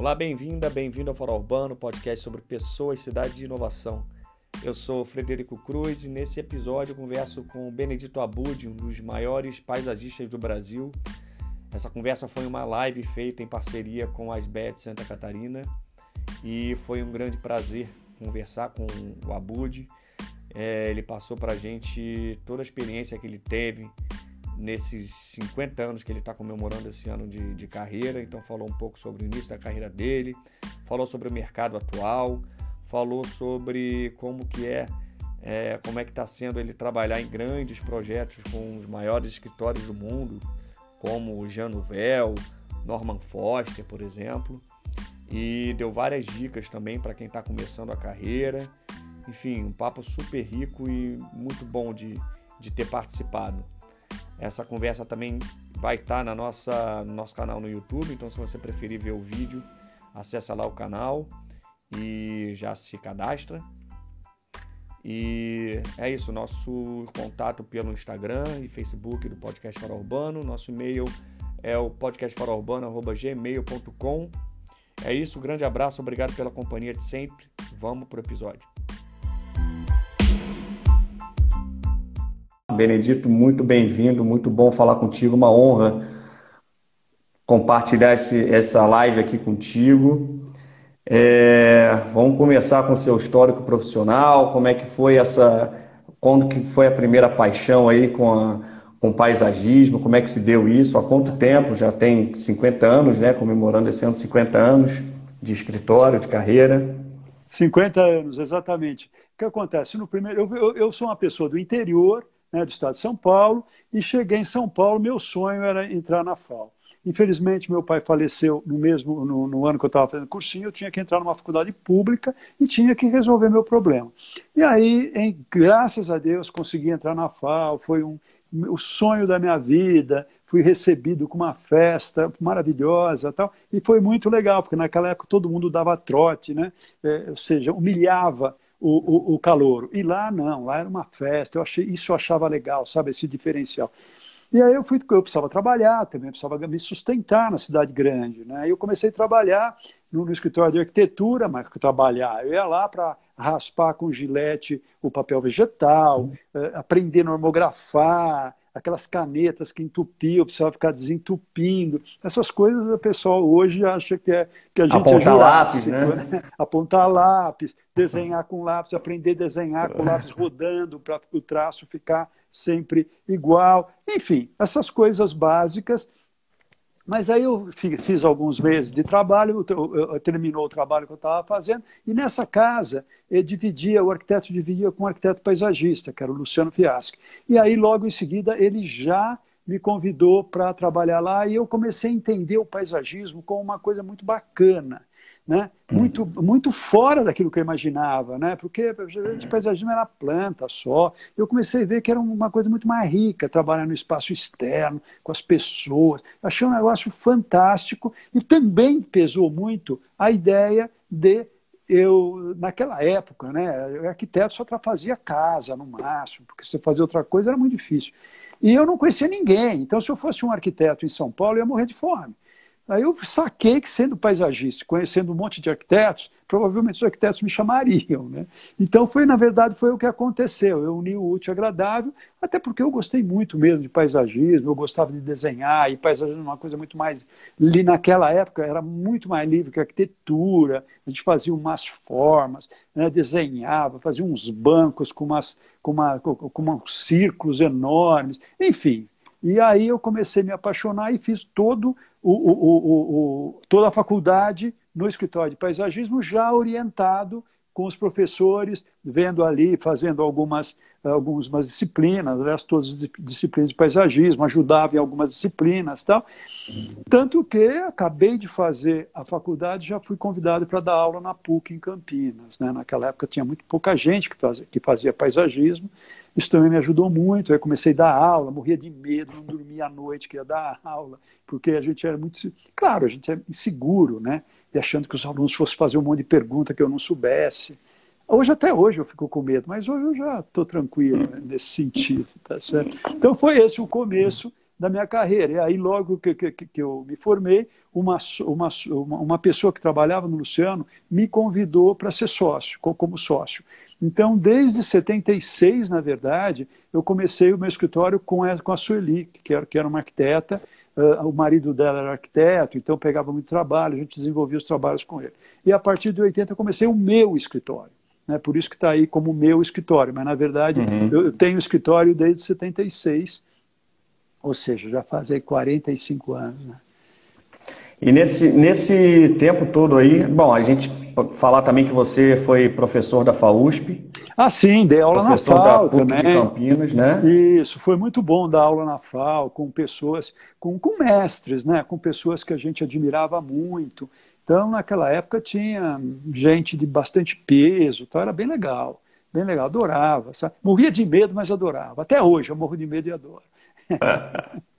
Olá, bem-vinda, bem-vindo ao Fora Urbano, podcast sobre pessoas, cidades e inovação. Eu sou Frederico Cruz e nesse episódio converso com o Benedito Abud, um dos maiores paisagistas do Brasil. Essa conversa foi uma live feita em parceria com a SBET Santa Catarina e foi um grande prazer conversar com o Abud. É, ele passou para a gente toda a experiência que ele teve nesses 50 anos que ele está comemorando esse ano de, de, carreira. Então falou um pouco sobre o início da carreira dele, falou sobre o mercado atual, falou sobre como que é, é como é que está sendo ele trabalhar em grandes projetos com os maiores escritórios do mundo, como o Jean Nouvel, Norman Foster, por exemplo. E deu várias dicas também para quem está começando a carreira. Enfim, um papo super rico e muito bom de, de ter participado. Essa conversa também vai estar na nossa, no nosso canal no YouTube, então se você preferir ver o vídeo, acessa lá o canal e já se cadastra. E é isso, nosso contato pelo Instagram e Facebook do Podcast Fora Urbano. Nosso e-mail é o podcastfaraurbano.gmail.com. É isso, grande abraço, obrigado pela companhia de sempre. Vamos pro episódio. Benedito, muito bem-vindo, muito bom falar contigo, uma honra compartilhar esse, essa live aqui contigo. É, vamos começar com o seu histórico profissional, como é que foi essa, quando que foi a primeira paixão aí com, a, com o paisagismo, como é que se deu isso, há quanto tempo, já tem 50 anos, né, comemorando esse ano 50 anos de escritório, de carreira. 50 anos, exatamente. O que acontece? No primeiro, eu, eu, eu sou uma pessoa do interior, né, do estado de São Paulo, e cheguei em São Paulo, meu sonho era entrar na FAO. Infelizmente, meu pai faleceu no mesmo no, no ano que eu estava fazendo cursinho, eu tinha que entrar numa faculdade pública e tinha que resolver meu problema. E aí, em, graças a Deus, consegui entrar na FAO, foi um, o sonho da minha vida, fui recebido com uma festa maravilhosa tal, e foi muito legal, porque naquela época todo mundo dava trote, né? É, ou seja, humilhava o, o, o. E lá não, lá era uma festa, eu achei, isso eu achava legal, sabe, esse diferencial. E aí eu fui, eu precisava trabalhar também, precisava me sustentar na cidade grande, né? Eu comecei a trabalhar no, no escritório de arquitetura, mas trabalhar, eu ia lá para raspar com gilete o papel vegetal, uh, aprender a normografar, aquelas canetas que entupiam, precisava ficar desentupindo. Essas coisas o pessoal hoje acha que, é, que a gente Apontar é lápis, né? Apontar lápis, desenhar com lápis, aprender a desenhar com lápis rodando para o traço ficar sempre igual. Enfim, essas coisas básicas mas aí eu fiz alguns meses de trabalho, terminou o trabalho que eu estava fazendo, e nessa casa eu dividia, o arquiteto dividia com um arquiteto paisagista, que era o Luciano Fiaschi. E aí, logo em seguida, ele já me convidou para trabalhar lá e eu comecei a entender o paisagismo como uma coisa muito bacana né? muito, muito fora daquilo que eu imaginava, né? porque de paisagismo era planta só. Eu comecei a ver que era uma coisa muito mais rica, trabalhar no espaço externo, com as pessoas. Achei um negócio fantástico e também pesou muito a ideia de eu, naquela época, né, o arquiteto só fazia casa no máximo, porque se você fazia outra coisa era muito difícil. E eu não conhecia ninguém, então se eu fosse um arquiteto em São Paulo, eu ia morrer de fome. Aí eu saquei que, sendo paisagista, conhecendo um monte de arquitetos, provavelmente os arquitetos me chamariam. Né? Então, foi na verdade, foi o que aconteceu. Eu uni o útil ao agradável, até porque eu gostei muito mesmo de paisagismo, eu gostava de desenhar, e paisagismo é uma coisa muito mais. Naquela época era muito mais livre que arquitetura, a gente fazia umas formas, né? desenhava, fazia uns bancos com, umas, com, uma, com, com uns círculos enormes, enfim. E aí eu comecei a me apaixonar e fiz todo o, o, o, toda a faculdade no escritório de paisagismo já orientado com os professores, vendo ali, fazendo algumas, algumas disciplinas, aliás, todas as disciplinas de paisagismo, ajudava em algumas disciplinas tal. Tanto que acabei de fazer a faculdade, já fui convidado para dar aula na PUC em Campinas. Né? Naquela época tinha muito pouca gente que fazia, que fazia paisagismo, isso também me ajudou muito. Aí comecei a dar aula, morria de medo, não dormia à noite que ia dar aula, porque a gente era muito. Claro, a gente é inseguro, né? E achando que os alunos fossem fazer um monte de pergunta que eu não soubesse. Hoje, até hoje, eu fico com medo, mas hoje eu já estou tranquilo né, nesse sentido, tá certo? Então, foi esse o começo da minha carreira. E aí, logo que, que, que eu me formei, uma, uma, uma pessoa que trabalhava no Luciano me convidou para ser sócio, como sócio. Então, desde 76, na verdade, eu comecei o meu escritório com a, com a Sueli, que era, que era uma arquiteta, uh, o marido dela era arquiteto, então pegava muito trabalho, a gente desenvolvia os trabalhos com ele. E a partir de 80 eu comecei o meu escritório. Né, por isso que está aí como meu escritório, mas na verdade uhum. eu tenho escritório desde 76, ou seja, já faz aí 45 anos. Né? E nesse, nesse tempo todo aí, bom, a gente falar também que você foi professor da FAUSP. Ah, sim, dei aula na FAO também. de Campinas, né? Isso, foi muito bom dar aula na FAO com pessoas, com, com mestres, né? Com pessoas que a gente admirava muito. Então, naquela época tinha gente de bastante peso, então era bem legal, bem legal, adorava. Sabe? Morria de medo, mas adorava. Até hoje eu morro de medo e adoro.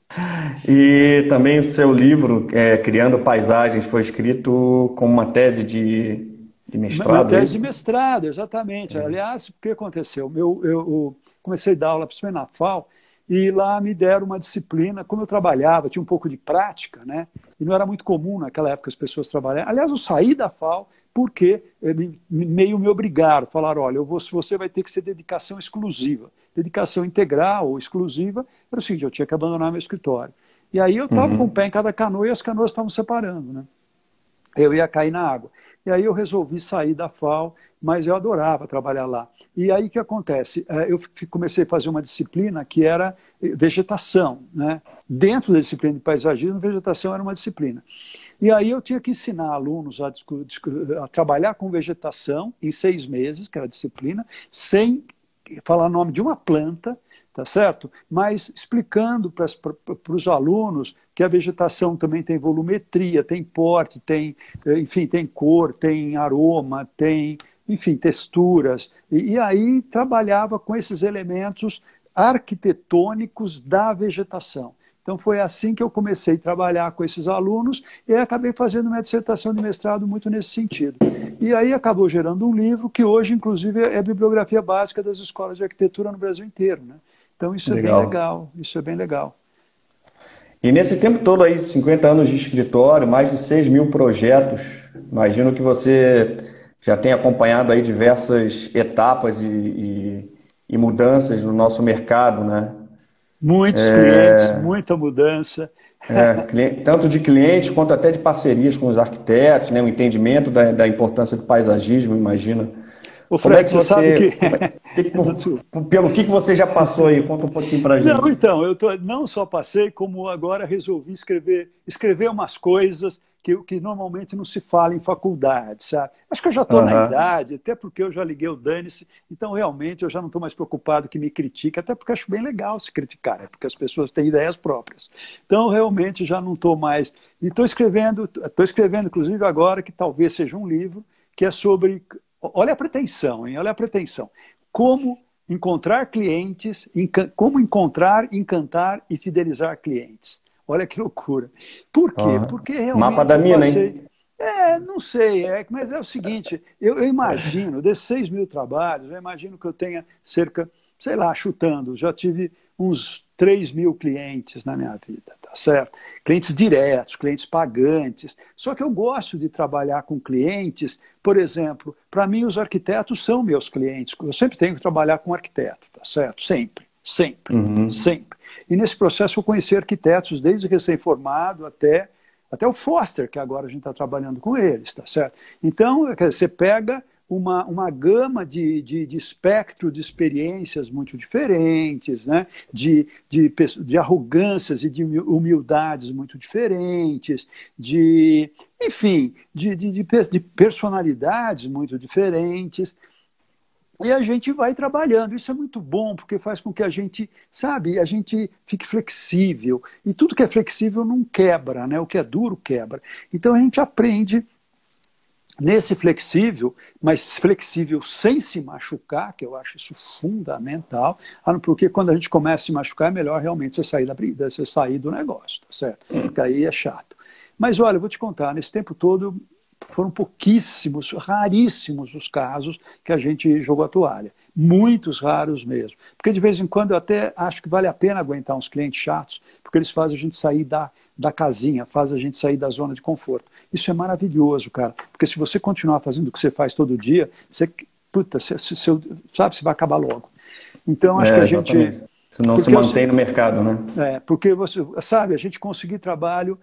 E também o seu livro, é, Criando Paisagens, foi escrito como uma tese de, de mestrado? Uma é tese de mestrado, exatamente. É. Aliás, o que aconteceu? Eu, eu, eu comecei a dar aula para na FAO e lá me deram uma disciplina. Como eu trabalhava, tinha um pouco de prática, né? E não era muito comum naquela época as pessoas trabalharem. Aliás, eu saí da FAO porque meio me obrigaram, falaram, olha, vou, você vai ter que ser dedicação exclusiva dedicação integral ou exclusiva, era o seguinte, eu tinha que abandonar meu escritório. E aí eu estava uhum. com o pé em cada canoa e as canoas estavam separando, né? Eu ia cair na água. E aí eu resolvi sair da FAO, mas eu adorava trabalhar lá. E aí o que acontece? É, eu comecei a fazer uma disciplina que era vegetação. Né? Dentro da disciplina de paisagismo, vegetação era uma disciplina. E aí eu tinha que ensinar alunos a, a trabalhar com vegetação em seis meses, que era a disciplina, sem falar o nome de uma planta, tá certo? Mas explicando para os alunos que a vegetação também tem volumetria, tem porte, tem, enfim, tem cor, tem aroma, tem, enfim, texturas. E, e aí trabalhava com esses elementos arquitetônicos da vegetação. Então foi assim que eu comecei a trabalhar com esses alunos e acabei fazendo minha dissertação de mestrado muito nesse sentido. E aí acabou gerando um livro que hoje, inclusive, é a bibliografia básica das escolas de arquitetura no Brasil inteiro. Né? Então isso legal. é bem legal, isso é bem legal. E nesse tempo todo aí, 50 anos de escritório, mais de 6 mil projetos, imagino que você já tenha acompanhado aí diversas etapas e, e, e mudanças no nosso mercado, né? Muitos é... clientes, muita mudança. É, tanto de clientes quanto até de parcerias com os arquitetos, né, o entendimento da, da importância do paisagismo, imagina. O Fred, Como é que você, sabe que... É, pelo que, você já passou aí? Conta um pouquinho para gente. Não, então, eu tô, não só passei, como agora resolvi escrever, escrever umas coisas que, que normalmente não se fala em faculdade, sabe? Acho que eu já estou uhum. na idade, até porque eu já liguei o dane-se, então realmente eu já não estou mais preocupado que me critique, até porque acho bem legal se criticar, é porque as pessoas têm ideias próprias. Então realmente já não estou mais. E estou escrevendo, estou escrevendo, inclusive agora, que talvez seja um livro, que é sobre. Olha a pretensão, hein? Olha a pretensão. Como encontrar clientes, como encontrar, encantar e fidelizar clientes. Olha que loucura. Por quê? Uhum. Porque realmente. Mapa da mina, passei... hein? É, não sei, é, mas é o seguinte: eu, eu imagino, desses 6 mil trabalhos, eu imagino que eu tenha cerca, sei lá, chutando, já tive uns 3 mil clientes na minha vida, tá certo? Clientes diretos, clientes pagantes. Só que eu gosto de trabalhar com clientes, por exemplo, para mim os arquitetos são meus clientes. Eu sempre tenho que trabalhar com arquiteto, tá certo? Sempre, sempre, uhum. sempre. E nesse processo eu conheci arquitetos desde recém-formado até, até o Foster, que agora a gente está trabalhando com eles, tá certo? Então, dizer, você pega uma, uma gama de, de, de, espectro de experiências muito diferentes, né? de, de, de arrogâncias e de humildades muito diferentes, de, enfim, de, de, de personalidades muito diferentes. E a gente vai trabalhando. Isso é muito bom, porque faz com que a gente, sabe, a gente fique flexível. E tudo que é flexível não quebra, né? O que é duro quebra. Então a gente aprende nesse flexível, mas flexível sem se machucar, que eu acho isso fundamental, porque quando a gente começa a se machucar é melhor realmente você sair, da, você sair do negócio, tá certo? Porque aí é chato. Mas olha, eu vou te contar, nesse tempo todo foram pouquíssimos, raríssimos os casos que a gente jogou a toalha. muitos raros mesmo. Porque de vez em quando eu até acho que vale a pena aguentar uns clientes chatos, porque eles fazem a gente sair da, da casinha, fazem a gente sair da zona de conforto. Isso é maravilhoso, cara, porque se você continuar fazendo o que você faz todo dia, você, puta, você, você, sabe, você vai acabar logo. Então, acho é, que a gente. Se não se mantém no mercado, né? É, porque você sabe, a gente conseguir trabalho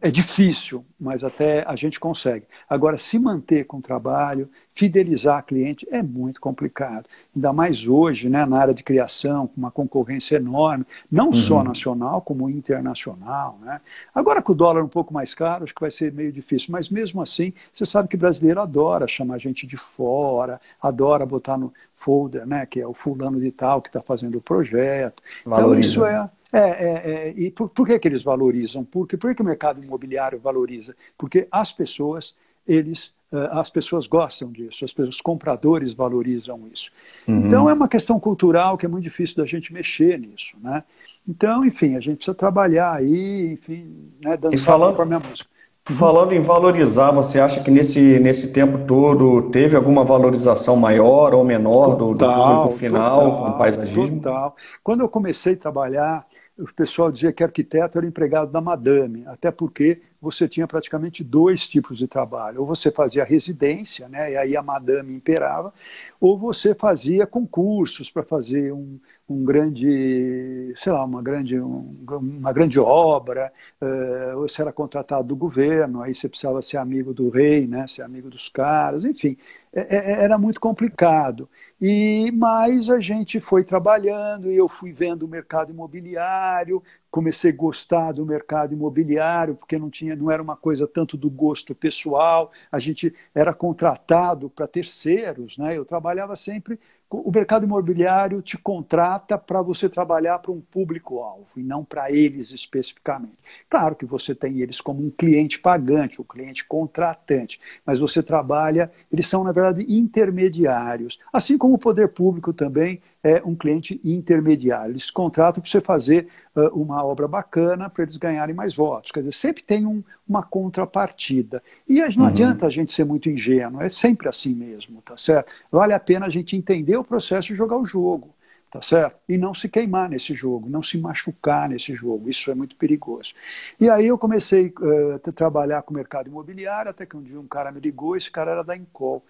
é difícil, mas até a gente consegue. Agora, se manter com o trabalho, fidelizar cliente é muito complicado. Ainda mais hoje, né, na área de criação, com uma concorrência enorme, não uhum. só nacional, como internacional. Né? Agora, com o dólar um pouco mais caro, acho que vai ser meio difícil. Mas mesmo assim, você sabe que brasileiro adora chamar gente de fora, adora botar no folder, né, que é o fulano de tal que está fazendo o projeto. Valoriza. Então, isso é é, é, é, e por, por, que, que eles valorizam? Porque, por que, que o mercado imobiliário valoriza? Porque as pessoas, eles, uh, as pessoas gostam disso, as pessoas, os compradores valorizam isso. Uhum. Então é uma questão cultural que é muito difícil da gente mexer nisso, né? Então, enfim, a gente precisa trabalhar aí, enfim, né, dançar falando, conforme a música. Falando em valorizar, você acha que nesse, nesse tempo todo teve alguma valorização maior ou menor total, do, do público final total, com o paisagismo? Total. Quando eu comecei a trabalhar o pessoal dizia que arquiteto era empregado da madame, até porque você tinha praticamente dois tipos de trabalho. Ou você fazia residência, né, e aí a madame imperava, ou você fazia concursos para fazer um, um grande, sei lá, uma grande, um, uma grande obra, uh, ou você era contratado do governo, aí você precisava ser amigo do rei, né, ser amigo dos caras, enfim, é, é, era muito complicado. E mais a gente foi trabalhando e eu fui vendo o mercado imobiliário, comecei a gostar do mercado imobiliário, porque não tinha, não era uma coisa tanto do gosto pessoal, a gente era contratado para terceiros, né? Eu trabalhava sempre o mercado imobiliário te contrata para você trabalhar para um público-alvo e não para eles especificamente. Claro que você tem eles como um cliente pagante, um cliente contratante, mas você trabalha, eles são, na verdade, intermediários. Assim como o poder público também é um cliente intermediário. Eles contratam para você fazer uh, uma obra bacana para eles ganharem mais votos. Quer dizer, sempre tem um, uma contrapartida. E não uhum. adianta a gente ser muito ingênuo, é sempre assim mesmo, tá certo? Vale a pena a gente entender o processo e jogar o jogo tá certo? E não se queimar nesse jogo, não se machucar nesse jogo, isso é muito perigoso. E aí eu comecei uh, a trabalhar com o mercado imobiliário, até que um dia um cara me ligou, esse cara era da Incol,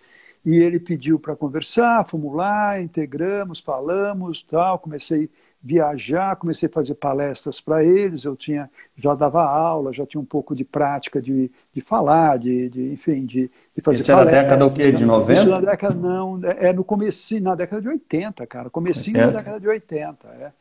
e ele pediu para conversar, fomos lá, integramos, falamos, tal, comecei a viajar, comecei a fazer palestras para eles, eu tinha já dava aula, já tinha um pouco de prática de, de falar, de, de enfim, de, de fazer Isso palestras. Isso na década o quê? De 90? Isso na década, não, é no começo, na década de 80, cara, comecinho é. da década de 80, é.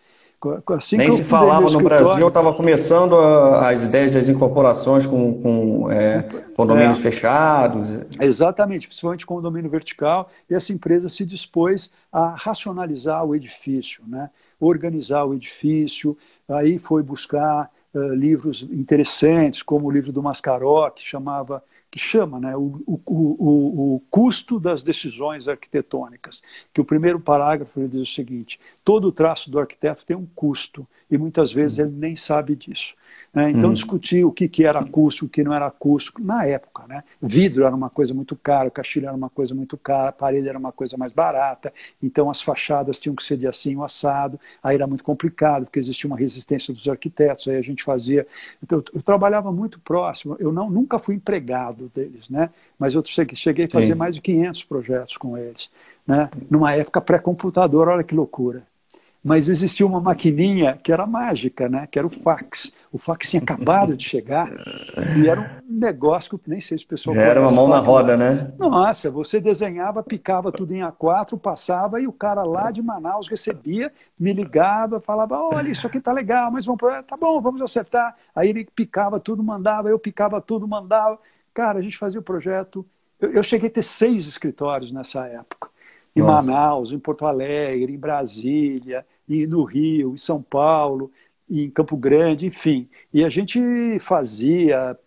Assim Nem se falava no Brasil, estava começando a, as ideias das incorporações com, com é, condomínios é, fechados. Exatamente, principalmente condomínio vertical, e essa empresa se dispôs a racionalizar o edifício, né? organizar o edifício, aí foi buscar uh, livros interessantes, como o livro do Mascaró, que chamava que chama né, o, o, o, o, custo das decisões arquitetônicas. Que o primeiro parágrafo ele diz o seguinte: todo traço do arquiteto tem um custo e muitas vezes ele nem sabe disso. Né? Então, hum. discutir o que, que era acústico, o que não era acústico, na época. Né? Vidro era uma coisa muito cara, o caixilho era uma coisa muito cara, a parede era uma coisa mais barata, então as fachadas tinham que ser de assim o assado, aí era muito complicado, porque existia uma resistência dos arquitetos, aí a gente fazia. Então, eu, eu trabalhava muito próximo, eu não, nunca fui empregado deles, né? mas eu cheguei a fazer Sim. mais de 500 projetos com eles, né? numa época pré-computador, olha que loucura mas existia uma maquininha que era mágica, né? que era o fax. O fax tinha acabado de chegar e era um negócio que nem sei se o pessoal. era uma mão na roda, né? Nossa, você desenhava, picava tudo em A4, passava e o cara lá de Manaus recebia, me ligava, falava: olha, isso aqui tá legal, mas vamos. Tá bom, vamos acertar. Aí ele picava tudo, mandava, eu picava tudo, mandava. Cara, a gente fazia o projeto. Eu, eu cheguei a ter seis escritórios nessa época em Nossa. Manaus, em Porto Alegre, em Brasília, e no Rio, em São Paulo, em Campo Grande, enfim. E a gente fazia,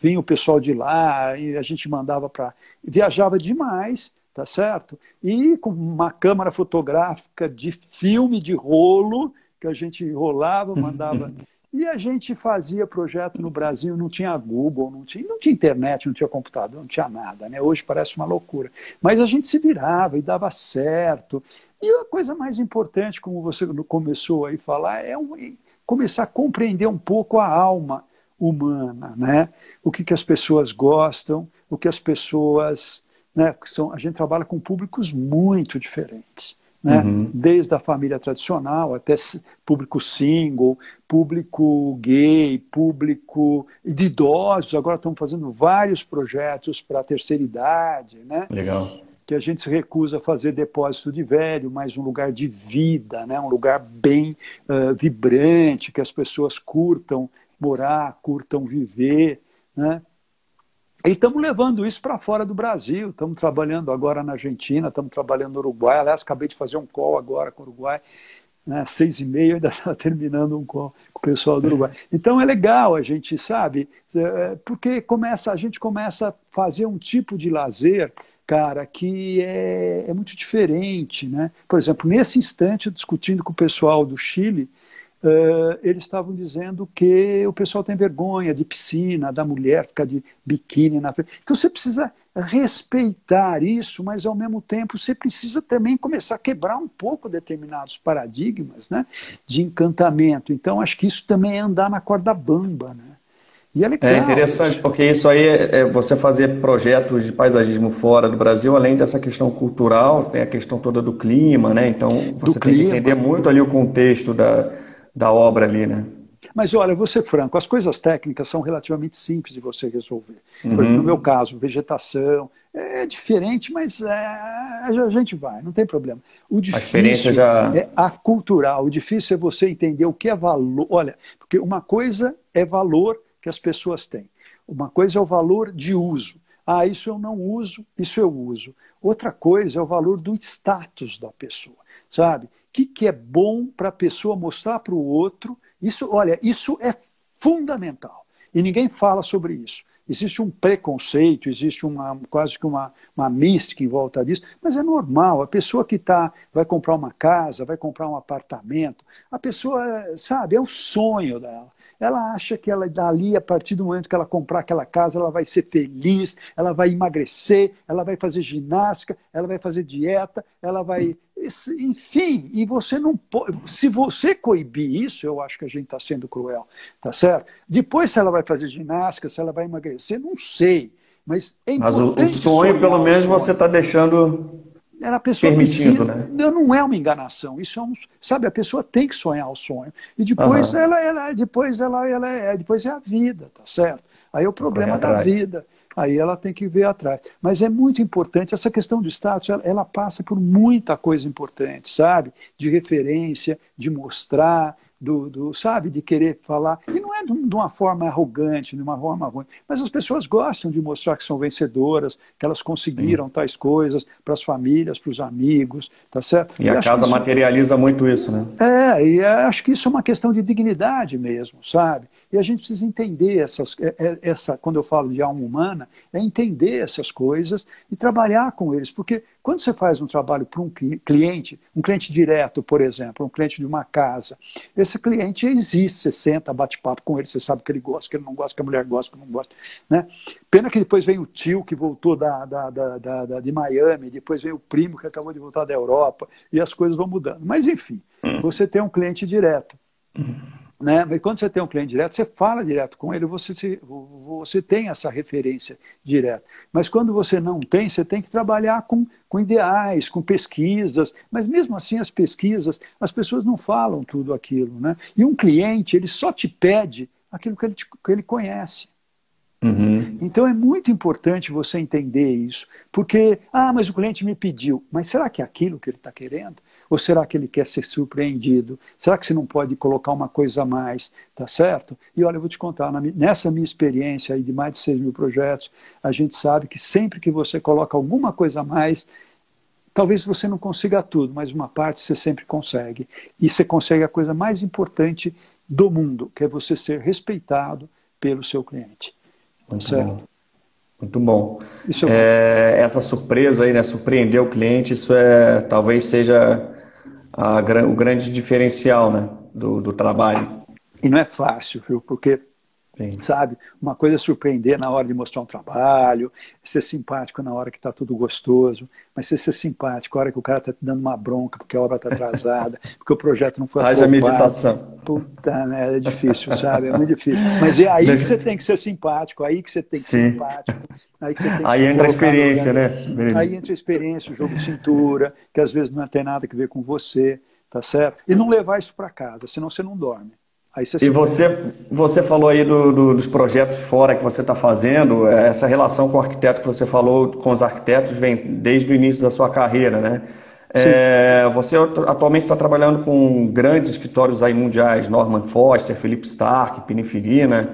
vinha o pessoal de lá, e a gente mandava para. viajava demais, tá certo? E com uma câmera fotográfica de filme de rolo, que a gente rolava, mandava E a gente fazia projeto no Brasil, não tinha Google, não tinha, não tinha internet, não tinha computador, não tinha nada. Né? Hoje parece uma loucura. Mas a gente se virava e dava certo. E a coisa mais importante, como você começou aí a falar, é um, começar a compreender um pouco a alma humana, né? O que, que as pessoas gostam, o que as pessoas, né? São, a gente trabalha com públicos muito diferentes né? Uhum. desde a família tradicional até público single, público gay, público de idosos. Agora estamos fazendo vários projetos para a terceira idade. Né? Legal. Que a gente se recusa a fazer depósito de velho, mas um lugar de vida, né? um lugar bem uh, vibrante, que as pessoas curtam morar, curtam viver. Né? E estamos levando isso para fora do Brasil. Estamos trabalhando agora na Argentina, estamos trabalhando no Uruguai. Aliás, acabei de fazer um call agora com o Uruguai. Né, seis e meia, ainda está terminando um call com o pessoal do Uruguai. Então é legal a gente, sabe, é, porque começa, a gente começa a fazer um tipo de lazer, cara, que é, é muito diferente. Né? Por exemplo, nesse instante, discutindo com o pessoal do Chile, Uh, eles estavam dizendo que o pessoal tem vergonha de piscina, da mulher ficar de biquíni na frente. Então você precisa respeitar isso, mas ao mesmo tempo você precisa também começar a quebrar um pouco determinados paradigmas né, de encantamento. Então acho que isso também é andar na corda bamba. Né? E é, legal, é interessante, isso. porque isso aí é, é você fazer projetos de paisagismo fora do Brasil, além dessa questão cultural, você tem a questão toda do clima, né? Então você do tem clima. que entender muito ali o contexto da da obra ali, né? Mas olha, vou ser franco, as coisas técnicas são relativamente simples de você resolver. Uhum. Exemplo, no meu caso, vegetação, é diferente, mas é, a gente vai, não tem problema. O difícil a experiência já... é a cultural, o difícil é você entender o que é valor. Olha, porque uma coisa é valor que as pessoas têm, uma coisa é o valor de uso. Ah, isso eu não uso, isso eu uso. Outra coisa é o valor do status da pessoa, sabe? que, que é bom para a pessoa mostrar para o outro. Isso, olha, isso é fundamental. E ninguém fala sobre isso. Existe um preconceito, existe uma, quase que uma, uma mística em volta disso, mas é normal. A pessoa que tá, vai comprar uma casa, vai comprar um apartamento, a pessoa, sabe, é o sonho dela. Ela acha que ela dali, a partir do momento que ela comprar aquela casa, ela vai ser feliz, ela vai emagrecer, ela vai fazer ginástica, ela vai fazer dieta, ela vai. Enfim, e você não pode. Se você coibir isso, eu acho que a gente está sendo cruel, tá certo? Depois, se ela vai fazer ginástica, se ela vai emagrecer, não sei. Mas é. Mas o, sonho, pelo menos, você está deixando a pessoa Permitindo, né? Não é uma enganação. Isso é um, sabe, a pessoa tem que sonhar o sonho. E depois uhum. ela, ela, depois ela, ela é, depois é a vida, tá certo? Aí é o problema da vida aí ela tem que ver atrás. Mas é muito importante, essa questão do status, ela, ela, passa por muita coisa importante, sabe? De referência, de mostrar, do, do, sabe, de querer falar. E não é de, uma forma arrogante, de uma forma ruim, mas as pessoas gostam de mostrar que são vencedoras, que elas conseguiram Sim. tais coisas para as famílias, para os amigos, tá certo? E, e a casa materializa muito isso, né? É, e acho que isso é uma questão de dignidade mesmo, sabe? E a gente precisa entender essas, é, é, essa, quando eu falo de alma humana, é entender essas coisas e trabalhar com eles. Porque quando você faz um trabalho para um cliente, um cliente direto, por exemplo, um cliente de uma casa, esse cliente existe, você senta, bate papo com ele, você sabe que ele gosta, que ele não gosta, que a mulher gosta, que não gosta. Né? Pena que depois vem o tio que voltou da, da, da, da, de Miami, depois vem o primo que acabou de voltar da Europa, e as coisas vão mudando. Mas enfim, hum. você tem um cliente direto. Né? Mas quando você tem um cliente direto, você fala direto com ele, você, se, você tem essa referência direta. Mas quando você não tem, você tem que trabalhar com, com ideais, com pesquisas. Mas mesmo assim, as pesquisas, as pessoas não falam tudo aquilo. Né? E um cliente, ele só te pede aquilo que ele, que ele conhece. Uhum. Então é muito importante você entender isso, porque, ah, mas o cliente me pediu, mas será que é aquilo que ele está querendo? Ou será que ele quer ser surpreendido? Será que você não pode colocar uma coisa a mais? Tá certo? E olha, eu vou te contar, nessa minha experiência aí de mais de 6 mil projetos, a gente sabe que sempre que você coloca alguma coisa a mais, talvez você não consiga tudo, mas uma parte você sempre consegue. E você consegue a coisa mais importante do mundo, que é você ser respeitado pelo seu cliente. Muito certo? Bom. Muito bom. É, essa surpresa aí, né? Surpreender o cliente, isso é talvez seja a, o grande diferencial né, do, do trabalho. E não é fácil, viu? Porque Sim. Sabe? Uma coisa é surpreender na hora de mostrar um trabalho, ser simpático na hora que está tudo gostoso, mas ser, ser simpático na hora que o cara está te dando uma bronca porque a obra está atrasada, porque o projeto não foi Haja meditação. Puta, né? É difícil, sabe? É muito difícil. Mas é aí que você tem que ser simpático, aí que você tem que Sim. ser simpático. Aí, que você tem que aí entra a experiência, né? Aí entra a experiência, o jogo de cintura, que às vezes não tem nada a ver com você, tá certo? E não levar isso para casa, senão você não dorme. Você e você, você falou aí do, do, dos projetos fora que você está fazendo, é, essa relação com o arquiteto que você falou com os arquitetos vem desde o início da sua carreira, né? É, você atualmente está trabalhando com grandes escritórios aí mundiais, Norman Foster, Philip Stark, Pinifirina.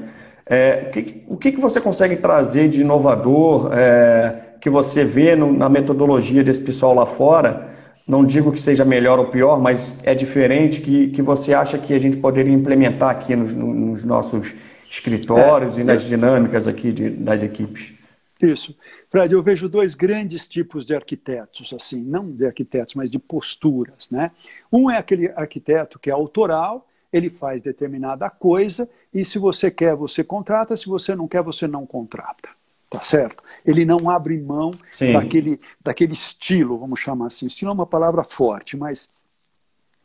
É, o que, o que você consegue trazer de inovador é, que você vê no, na metodologia desse pessoal lá fora não digo que seja melhor ou pior, mas é diferente que, que você acha que a gente poderia implementar aqui nos, nos nossos escritórios é, e nas dinâmicas aqui de, das equipes? Isso. Fred, eu vejo dois grandes tipos de arquitetos, assim, não de arquitetos, mas de posturas, né? Um é aquele arquiteto que é autoral, ele faz determinada coisa e se você quer, você contrata, se você não quer, você não contrata tá certo? Ele não abre mão daquele, daquele estilo, vamos chamar assim. Estilo é uma palavra forte, mas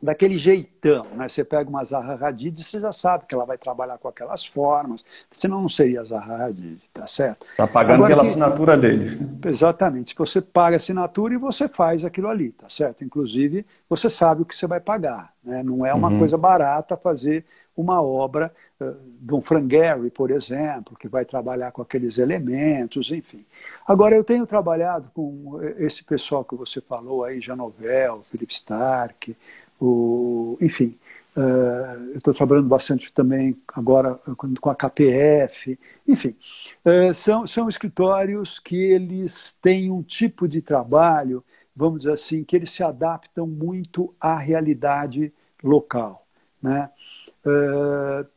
daquele jeitão, né? Você pega uma Zaha Hadid e você já sabe que ela vai trabalhar com aquelas formas, senão não seria Zaha Hadid, tá certo? Tá pagando Agora, pela que, assinatura deles. Exatamente. Se você paga a assinatura e você faz aquilo ali, tá certo? Inclusive, você sabe o que você vai pagar, né? Não é uma uhum. coisa barata fazer uma obra uh, de um Frank Gehry, por exemplo, que vai trabalhar com aqueles elementos, enfim. Agora, eu tenho trabalhado com esse pessoal que você falou aí, Janovel, Philip Stark, o, enfim, uh, eu estou trabalhando bastante também agora com a KPF, enfim, uh, são, são escritórios que eles têm um tipo de trabalho, vamos dizer assim, que eles se adaptam muito à realidade local, né? Uh,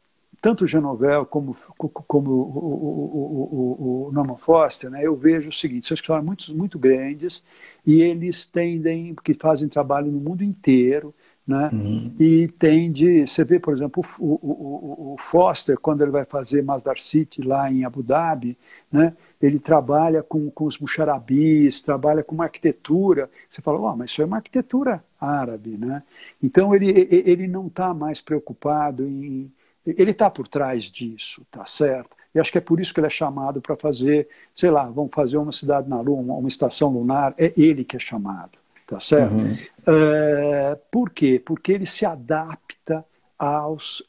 tanto o Genovel como, como o, o, o, o, Norman Foster, né, eu vejo o seguinte, são escritórios muito, muito grandes e eles tendem, que fazem trabalho no mundo inteiro, né? Uhum. E tende, você vê, por exemplo, o, o, o, Foster, quando ele vai fazer Masdar City lá em Abu Dhabi, né? Ele trabalha com, com os muxarabis, trabalha com uma arquitetura. Você fala, oh, mas isso é uma arquitetura árabe. Né? Então ele, ele não está mais preocupado em. Ele está por trás disso, tá certo? E acho que é por isso que ele é chamado para fazer, sei lá, vamos fazer uma cidade na Lua, uma, uma estação lunar, é ele que é chamado tá certo? Uhum. É, por quê? Porque ele se adapta aos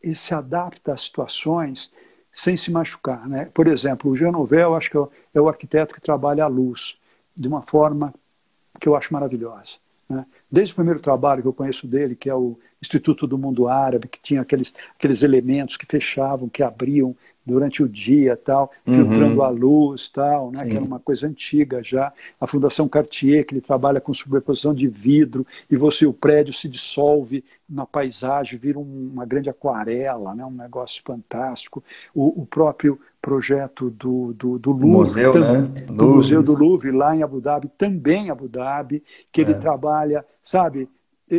ele se adapta às situações sem se machucar, né? Por exemplo, o Jean Nouvel, acho que é o, é o arquiteto que trabalha a luz de uma forma que eu acho maravilhosa. Né? Desde o primeiro trabalho que eu conheço dele, que é o Instituto do Mundo Árabe, que tinha aqueles, aqueles elementos que fechavam, que abriam, durante o dia tal, filtrando uhum. a luz tal, né, que era uma coisa antiga já. A Fundação Cartier, que ele trabalha com sobreposição de vidro, e você, o prédio se dissolve na paisagem, vira uma grande aquarela, né, um negócio fantástico. O, o próprio projeto do, do, do Louvre, Museu, né? do Museu do Louvre, lá em Abu Dhabi, também Abu Dhabi, que é. ele trabalha, sabe,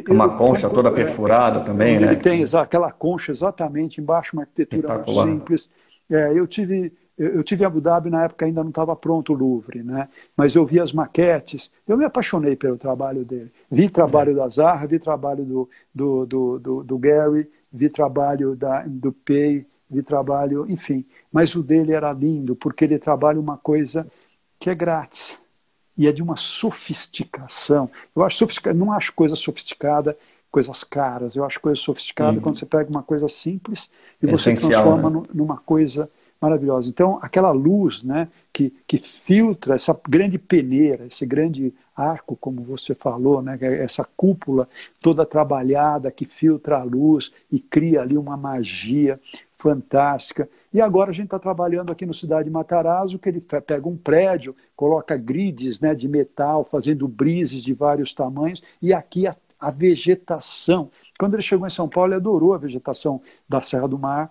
uma concha toda perfurada também, ele né? Ele tem aquela concha exatamente embaixo, uma arquitetura simples. É, eu tive eu tive em Abu Dhabi na época ainda não estava pronto o Louvre, né? Mas eu vi as maquetes, eu me apaixonei pelo trabalho dele. Vi trabalho da Zaha, vi trabalho do, do, do, do, do Gary, vi trabalho da, do Pei, vi trabalho, enfim. Mas o dele era lindo porque ele trabalha uma coisa que é grátis e é de uma sofisticação. Eu acho sofisticada, não acho coisa sofisticada coisas caras. Eu acho coisa sofisticada uhum. quando você pega uma coisa simples e você Essencial, transforma né? numa coisa maravilhosa. Então, aquela luz né, que, que filtra essa grande peneira, esse grande arco, como você falou, né, é essa cúpula toda trabalhada que filtra a luz e cria ali uma magia fantástica. E agora a gente está trabalhando aqui no Cidade de Matarazzo, que ele pega um prédio, coloca grids né, de metal, fazendo brises de vários tamanhos, e aqui a a vegetação. Quando ele chegou em São Paulo, ele adorou a vegetação da Serra do Mar.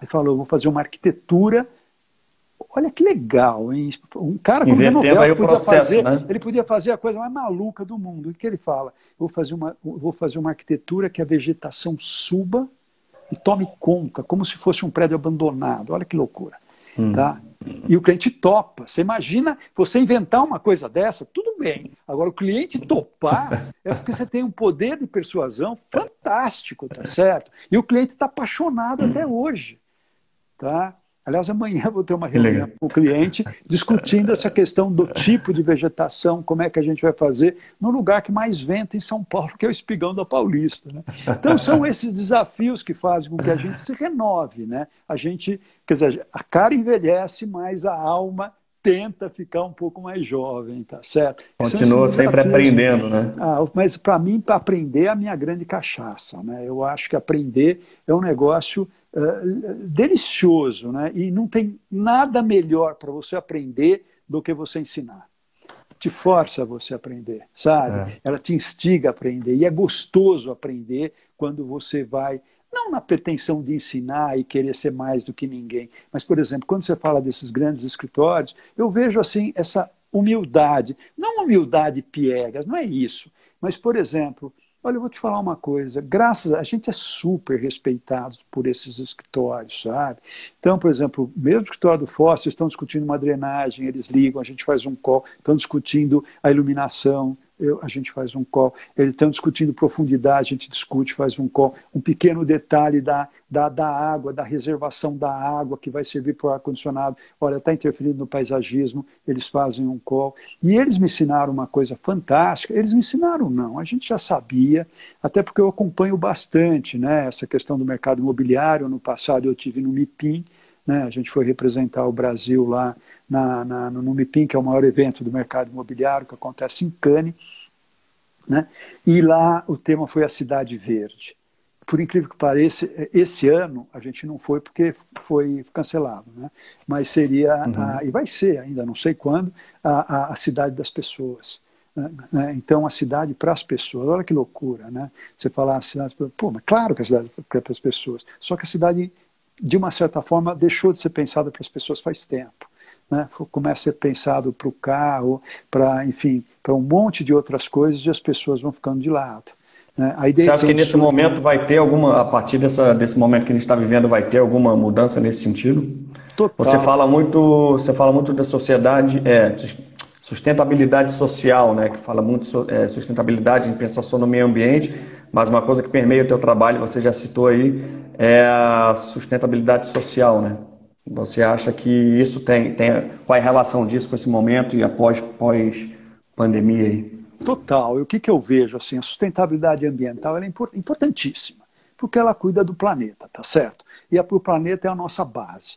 Ele falou: vou fazer uma arquitetura. Olha que legal, hein? Um cara como Invertendo podia processo, fazer, né? ele podia fazer a coisa mais maluca do mundo. O que ele fala? Vou fazer uma, vou fazer uma arquitetura que a vegetação suba e tome conta, como se fosse um prédio abandonado. Olha que loucura. Hum. Tá? E o cliente topa. Você imagina você inventar uma coisa dessa, tudo bem. Agora, o cliente topar é porque você tem um poder de persuasão fantástico, tá certo? E o cliente está apaixonado até hoje. Tá? Aliás, amanhã vou ter uma reunião com o cliente discutindo essa questão do tipo de vegetação, como é que a gente vai fazer no lugar que mais venta em São Paulo, que é o Espigão da Paulista. Né? Então, são esses desafios que fazem com que a gente se renove. Né? A gente, quer dizer, a cara envelhece, mas a alma tenta ficar um pouco mais jovem, tá certo? Continua sempre aprendendo, né? Ah, mas para mim, para aprender é a minha grande cachaça, né? Eu acho que aprender é um negócio uh, delicioso, né? E não tem nada melhor para você aprender do que você ensinar. Te força a você aprender, sabe? É. Ela te instiga a aprender e é gostoso aprender quando você vai não na pretensão de ensinar e querer ser mais do que ninguém, mas, por exemplo, quando você fala desses grandes escritórios, eu vejo assim essa humildade, não humildade piegas, não é isso, mas, por exemplo, Olha, eu vou te falar uma coisa. Graças a, a gente é super respeitado por esses escritórios, sabe? Então, por exemplo, mesmo o escritório do Fóssil estão discutindo uma drenagem, eles ligam, a gente faz um call, estão discutindo a iluminação, eu, a gente faz um call. Eles estão discutindo profundidade, a gente discute, faz um call. Um pequeno detalhe da, da, da água, da reservação da água que vai servir para o ar-condicionado. Olha, está interferindo no paisagismo, eles fazem um call. E eles me ensinaram uma coisa fantástica. Eles me ensinaram, não, a gente já sabia, até porque eu acompanho bastante né, essa questão do mercado imobiliário. No passado eu tive no MIPIM, né, a gente foi representar o Brasil lá na, na, no MIPIM, que é o maior evento do mercado imobiliário, que acontece em Cannes. Né? E lá o tema foi a Cidade Verde. Por incrível que pareça, esse ano a gente não foi porque foi cancelado, né? mas seria, uhum. a, e vai ser ainda, não sei quando, a, a, a cidade das pessoas. Né? né? Então, a cidade para as pessoas, olha que loucura, né? Você falar a cidade, pô, mas claro que a cidade é para as pessoas, só que a cidade, de uma certa forma, deixou de ser pensada para as pessoas faz tempo. Né? Começa a ser pensado para o carro, para, enfim, para um monte de outras coisas e as pessoas vão ficando de lado. Né? Aí, Você acha que nesse momento vai ter alguma, a partir dessa, desse momento que a gente está vivendo, vai ter alguma mudança nesse sentido? Total. Você fala muito, você fala muito da sociedade, é, sustentabilidade social, né? Que fala muito é, sustentabilidade em pensar só no meio ambiente, mas uma coisa que permeia o teu trabalho, você já citou aí, é a sustentabilidade social, né? Você acha que isso tem, tem qual é a relação disso com esse momento e após pós pandemia aí? Total. E o que, que eu vejo assim, a sustentabilidade ambiental é importantíssima, porque ela cuida do planeta, tá certo? E o planeta é a nossa base,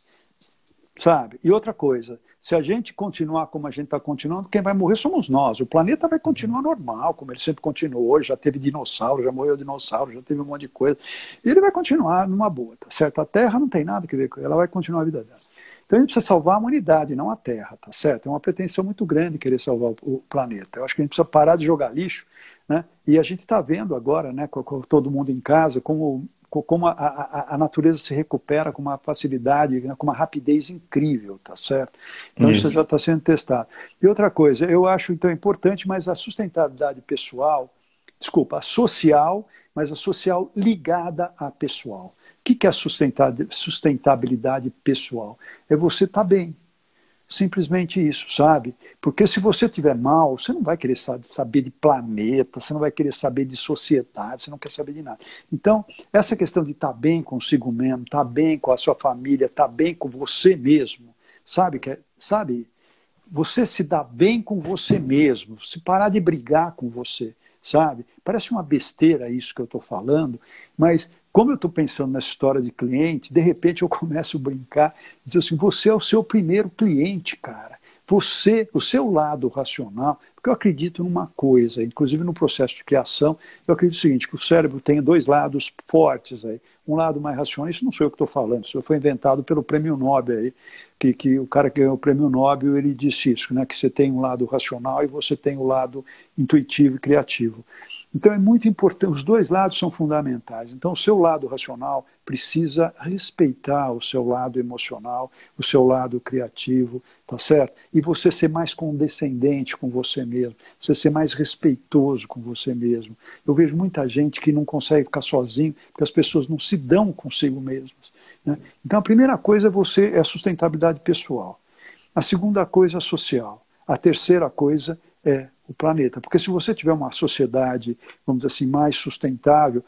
sabe? E outra coisa, se a gente continuar como a gente está continuando, quem vai morrer somos nós. O planeta vai continuar normal, como ele sempre continuou. Já teve dinossauro, já morreu dinossauro, já teve um monte de coisa. E ele vai continuar numa boa, tá certo? A Terra não tem nada a ver com ela, vai continuar a vida dela. Então a gente precisa salvar a humanidade, não a Terra, tá certo? É uma pretensão muito grande querer salvar o planeta. Eu acho que a gente precisa parar de jogar lixo, né? E a gente está vendo agora, né, com, com, todo mundo em casa, como, como a, a, a, natureza se recupera com uma facilidade, né, com uma rapidez incrível, tá certo? Então isso, isso já está sendo testado. E outra coisa, eu acho então importante, mas a sustentabilidade pessoal, desculpa, a social, mas a social ligada à pessoal que, que é sustentabilidade pessoal? É você estar tá bem. Simplesmente isso, sabe? Porque se você estiver mal, você não vai querer saber de planeta, você não vai querer saber de sociedade, você não quer saber de nada. Então, essa questão de estar tá bem consigo mesmo, estar tá bem com a sua família, estar bem com você mesmo, sabe? Que, é, sabe? Você se dá bem com você mesmo, se parar de brigar com você, sabe? Parece uma besteira isso que eu estou falando, mas como eu estou pensando nessa história de cliente, de repente eu começo a brincar, dizer assim, você é o seu primeiro cliente, cara. Você, o seu lado racional, porque eu acredito numa coisa, inclusive no processo de criação, eu acredito o seguinte, que o cérebro tem dois lados fortes aí. Um lado mais racional, isso não sou eu que estou falando, isso foi inventado pelo prêmio Nobel aí, que, que o cara que ganhou o prêmio Nobel, ele disse isso, né, que você tem um lado racional e você tem o um lado intuitivo e criativo. Então é muito importante, os dois lados são fundamentais. Então o seu lado racional precisa respeitar o seu lado emocional, o seu lado criativo, tá certo? E você ser mais condescendente com você mesmo, você ser mais respeitoso com você mesmo. Eu vejo muita gente que não consegue ficar sozinho porque as pessoas não se dão consigo mesmas. Né? Então a primeira coisa é você é a sustentabilidade pessoal. A segunda coisa é social. A terceira coisa é o planeta. Porque se você tiver uma sociedade, vamos dizer assim, mais sustentável,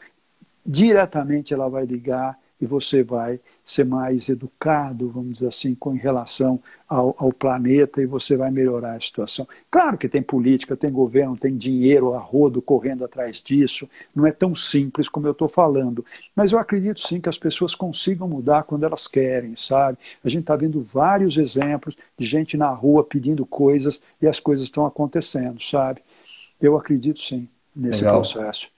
diretamente ela vai ligar e você vai ser mais educado, vamos dizer assim, com relação ao, ao, planeta e você vai melhorar a situação. Claro que tem política, tem governo, tem dinheiro a rodo correndo atrás disso, não é tão simples como eu estou falando, mas eu acredito sim que as pessoas consigam mudar quando elas querem, sabe? A gente está vendo vários exemplos de gente na rua pedindo coisas e as coisas estão acontecendo, sabe? Eu acredito sim nesse Legal. processo.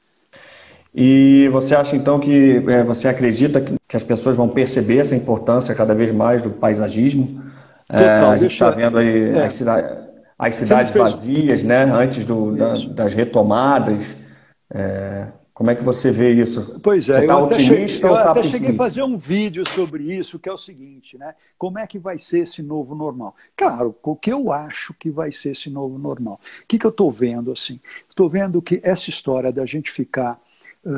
E você acha então que é, você acredita que, que, as pessoas vão perceber essa importância cada vez mais do paisagismo? É, Total, é, a gente está vendo aí é. as, cida as cidades vazias, né? Antes do, da, das retomadas. É, como é que você vê isso? Pois é, você está otimista cheguei, ou está? Eu cheguei a fazer um vídeo sobre isso, que é o seguinte, né? Como é que vai ser esse novo normal? Claro, o que eu acho que vai ser esse novo normal? O que, que eu estou vendo assim? Estou vendo que essa história da gente ficar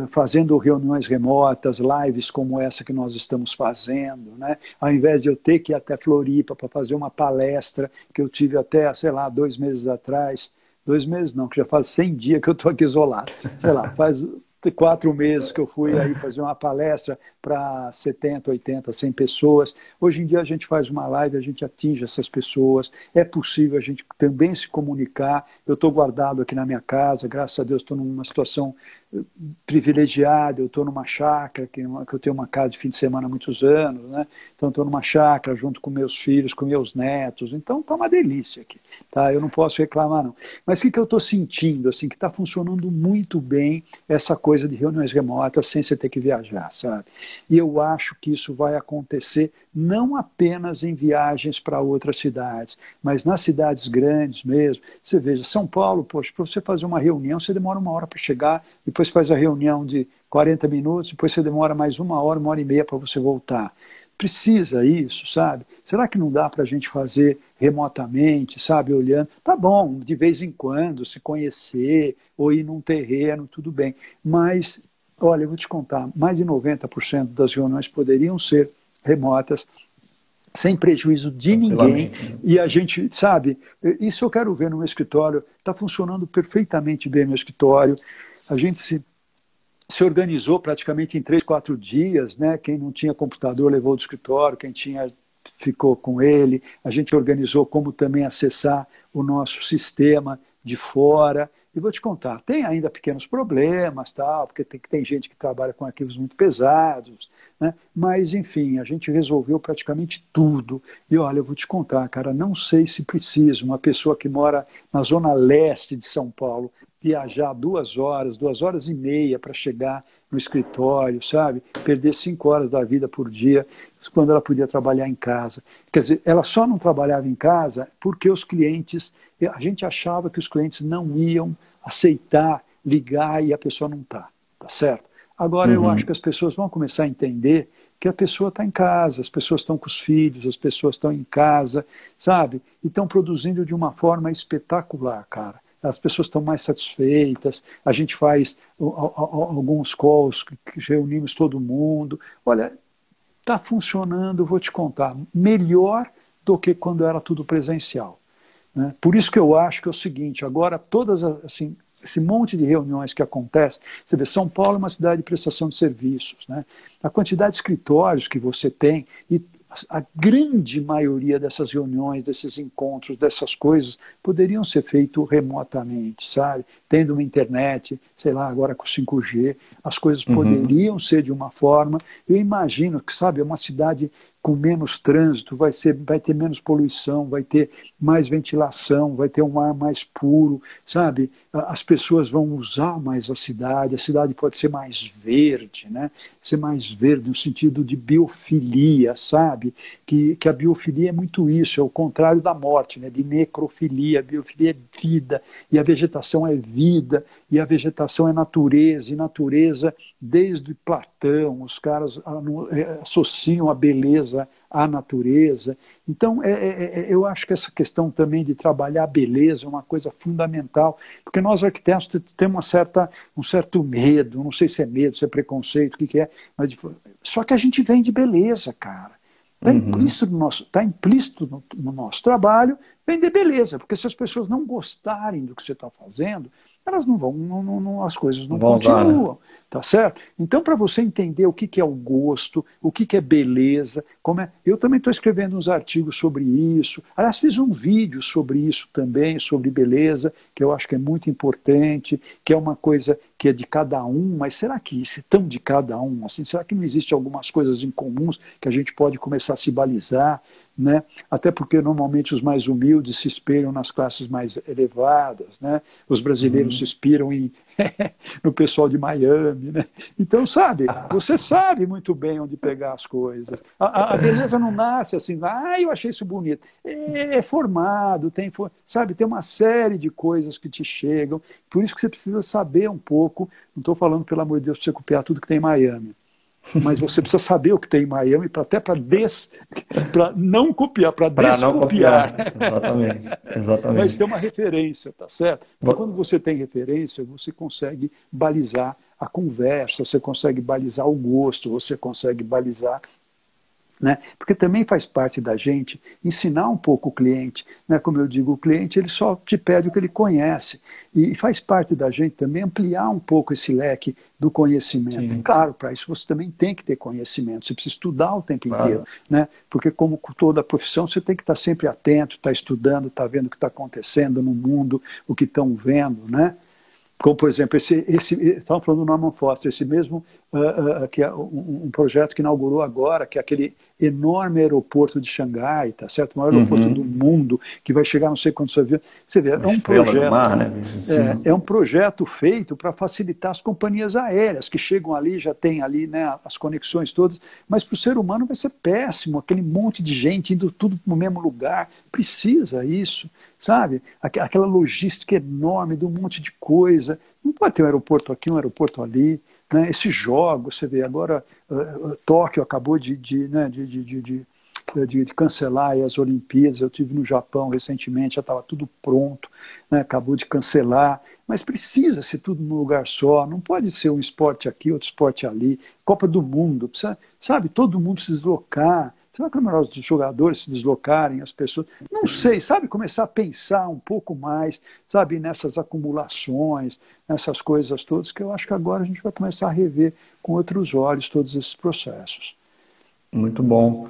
fazendo reuniões remotas, lives como essa que nós estamos fazendo, né? ao invés de eu ter que ir até Floripa para fazer uma palestra que eu tive até, sei lá, dois meses atrás, dois meses não, que já faz 100 dias que eu estou aqui isolado, sei lá, faz quatro meses que eu fui aí fazer uma palestra para 70, 80, 100 pessoas. Hoje em dia a gente faz uma live, a gente atinge essas pessoas. É possível a gente também se comunicar. Eu estou guardado aqui na minha casa, graças a Deus estou numa situação privilegiado, eu estou numa chácara, que, eu tenho uma casa de fim de semana há muitos anos, né? então estou numa chácara junto com meus filhos, com meus netos, então está uma delícia aqui, tá? eu não posso reclamar não. Mas o que, que eu estou sentindo, assim, que está funcionando muito bem essa coisa de reuniões remotas sem você ter que viajar, sabe? E eu acho que isso vai acontecer não apenas em viagens para outras cidades, mas nas cidades grandes mesmo. Você veja, São Paulo, poxa, para você fazer uma reunião, você demora uma hora para chegar, depois depois faz a reunião de 40 minutos, depois você demora mais uma hora, uma hora e meia para você voltar. Precisa isso, sabe? Será que não dá para a gente fazer remotamente, sabe? Olhando. Tá bom, de vez em quando, se conhecer, ou ir num terreno, tudo bem. Mas, olha, eu vou te contar, mais de 90% das reuniões poderiam ser remotas sem prejuízo de ninguém. E a gente, sabe, isso eu quero ver no meu escritório, está funcionando perfeitamente bem meu escritório a gente se, se organizou praticamente em três, quatro dias, né? Quem não tinha computador levou do escritório, quem tinha ficou com ele. A gente organizou como também acessar o nosso sistema de fora. E vou te contar, tem ainda pequenos problemas, tal, porque tem, tem gente que trabalha com arquivos muito pesados, né? mas enfim, a gente resolveu praticamente tudo. E olha, eu vou te contar, cara, não sei se precisa, uma pessoa que mora na zona leste de São Paulo, viajar duas horas, duas horas e meia para chegar no escritório, sabe? Perder cinco horas da vida por dia, quando ela podia trabalhar em casa. Quer dizer, ela só não trabalhava em casa porque os clientes, a gente achava que os clientes não iam aceitar ligar e a pessoa não está, tá certo? Agora uhum. eu acho que as pessoas vão começar a entender que a pessoa está em casa, as pessoas estão com os filhos, as pessoas estão em casa, sabe? E estão produzindo de uma forma espetacular, cara as pessoas estão mais satisfeitas, a gente faz alguns calls reunimos todo mundo. Olha, está funcionando, vou te contar, melhor do que quando era tudo presencial. Né? Por isso que eu acho que é o seguinte, agora todas assim, esse monte de reuniões que acontece, você vê, São Paulo é uma cidade de prestação de serviços, né? a quantidade de escritórios que você tem, e a grande maioria dessas reuniões, desses encontros, dessas coisas, poderiam ser feitos remotamente, sabe? Tendo uma internet, sei lá, agora com 5G, as coisas uhum. poderiam ser de uma forma. Eu imagino que, sabe, é uma cidade com menos trânsito, vai, ser, vai ter menos poluição, vai ter mais ventilação, vai ter um ar mais puro, sabe? As pessoas vão usar mais a cidade, a cidade pode ser mais verde, né? Ser mais verde no sentido de biofilia, sabe? Que, que a biofilia é muito isso, é o contrário da morte, né? De necrofilia. A biofilia é vida, e a vegetação é vida, e a vegetação é natureza, e natureza, desde Platão, os caras é, associam a beleza à natureza. Então, é, é, é, eu acho que essa questão também de trabalhar a beleza é uma coisa fundamental, porque nós arquitetos temos uma certa, um certo medo, não sei se é medo, se é preconceito, o que, que é, mas só que a gente vem de beleza, cara. Está uhum. implícito, no nosso, tá implícito no, no nosso trabalho vender beleza, porque se as pessoas não gostarem do que você está fazendo, elas não vão, não, não, as coisas não, não continuam. Usar, né? Tá certo? Então, para você entender o que, que é o gosto, o que, que é beleza, como é. Eu também estou escrevendo uns artigos sobre isso. Aliás, fiz um vídeo sobre isso também, sobre beleza, que eu acho que é muito importante, que é uma coisa que é de cada um, mas será que isso é tão de cada um? Assim, será que não existe algumas coisas em comuns que a gente pode começar a se balizar? Né? Até porque normalmente os mais humildes se espelham nas classes mais elevadas, né? Os brasileiros uhum. se inspiram em, no pessoal de Miami, né? Então, sabe, você sabe muito bem onde pegar as coisas. A, a beleza não nasce assim, ah, eu achei isso bonito. É, é formado, tem, sabe, tem uma série de coisas que te chegam. Por isso que você precisa saber um pouco. Não estou falando, pelo amor de Deus, para você copiar tudo que tem em Miami mas você precisa saber o que tem em Miami para até para des, não copiar, para descopiar. Exatamente, exatamente. Mas ter uma referência, tá certo? Então, quando você tem referência, você consegue balizar a conversa, você consegue balizar o gosto, você consegue balizar né? Porque também faz parte da gente ensinar um pouco o cliente. Né? Como eu digo, o cliente ele só te pede o que ele conhece. E faz parte da gente também ampliar um pouco esse leque do conhecimento. Sim. Claro, para isso você também tem que ter conhecimento, você precisa estudar o tempo claro. inteiro. Né? Porque, como toda profissão, você tem que estar sempre atento, estar estudando, estar vendo o que está acontecendo no mundo, o que estão vendo. Né? Como, por exemplo, esse, esse, estavam falando do Norman Foster, esse mesmo, uh, uh, que é um, um, projeto que inaugurou agora, que é aquele enorme aeroporto de Xangai, tá certo? O maior aeroporto uhum. do mundo, que vai chegar não sei quantos aviões. Você vê, Uma é um projeto. Mar, né? é, é, um projeto feito para facilitar as companhias aéreas que chegam ali, já tem ali né, as conexões todas, mas para o ser humano vai ser péssimo, aquele monte de gente indo tudo para o mesmo lugar. Precisa isso, sabe? Aquela logística enorme de um monte de coisa. Não pode ter um aeroporto aqui, um aeroporto ali. Né? Esses jogos, você vê, agora uh, Tóquio acabou de, de, né, de, de, de cancelar as Olimpíadas. Eu tive no Japão recentemente, já estava tudo pronto, né? acabou de cancelar. Mas precisa ser tudo num lugar só, não pode ser um esporte aqui, outro esporte ali. Copa do Mundo, precisa, sabe, todo mundo se deslocar. Será que é melhor os jogadores se deslocarem, as pessoas? Não sei, sabe? Começar a pensar um pouco mais, sabe? Nessas acumulações, nessas coisas todas, que eu acho que agora a gente vai começar a rever com outros olhos todos esses processos. Muito bom.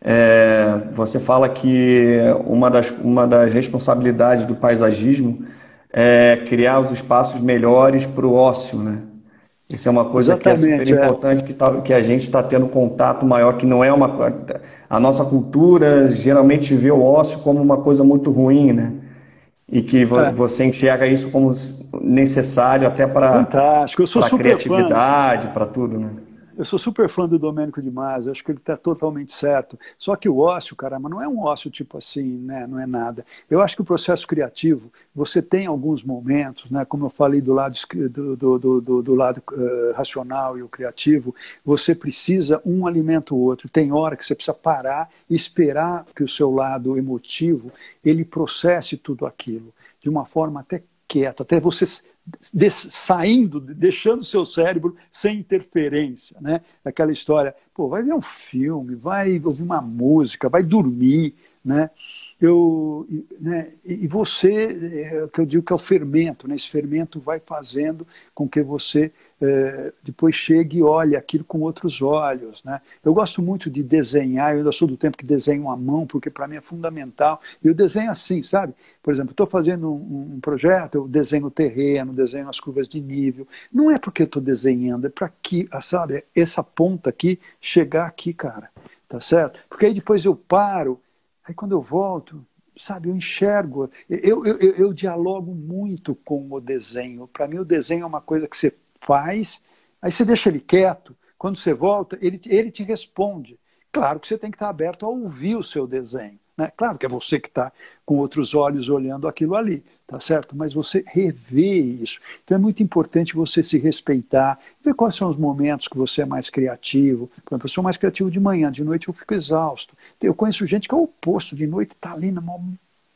É, você fala que uma das, uma das responsabilidades do paisagismo é criar os espaços melhores para o ócio, né? Isso é uma coisa Exatamente, que é super é. importante, é. que, tá, que a gente está tendo contato maior, que não é uma. A nossa cultura geralmente vê o ócio como uma coisa muito ruim, né? E que é. você enxerga isso como necessário até para a criatividade, para tudo, né? Eu sou super fã do Domênico de Masi, acho que ele está totalmente certo. Só que o ócio, caramba, não é um ócio tipo assim, né? não é nada. Eu acho que o processo criativo, você tem alguns momentos, né? como eu falei do lado, do, do, do, do lado uh, racional e o criativo, você precisa um alimenta o outro. Tem hora que você precisa parar e esperar que o seu lado emotivo ele processe tudo aquilo de uma forma até quieta, até você saindo, deixando seu cérebro sem interferência, né? Aquela história, pô, vai ver um filme, vai ouvir uma música, vai dormir, né? Eu, né, e você, é, que eu digo que é o fermento, né? esse fermento vai fazendo com que você é, depois chegue e olhe aquilo com outros olhos. Né? Eu gosto muito de desenhar, eu ainda sou do tempo que desenho à mão, porque para mim é fundamental. Eu desenho assim, sabe? Por exemplo, estou fazendo um, um, projeto, eu desenho o terreno, desenho as curvas de nível. Não é porque estou desenhando, é para que, sabe, essa ponta aqui chegar aqui, cara tá certo? Porque aí depois eu paro, aí quando eu volto, sabe, eu enxergo, eu, eu, eu, eu dialogo muito com o desenho. Para mim, o desenho é uma coisa que você faz, aí você deixa ele quieto, quando você volta, ele, ele te responde. Claro que você tem que estar aberto a ouvir o seu desenho. Né? Claro que é você que está com outros olhos olhando aquilo ali, tá certo? Mas você revê isso. Então é muito importante você se respeitar, ver quais são os momentos que você é mais criativo. Por exemplo, eu sou mais criativo de manhã, de noite eu fico exausto. Eu conheço gente que é o oposto, de noite está ali numa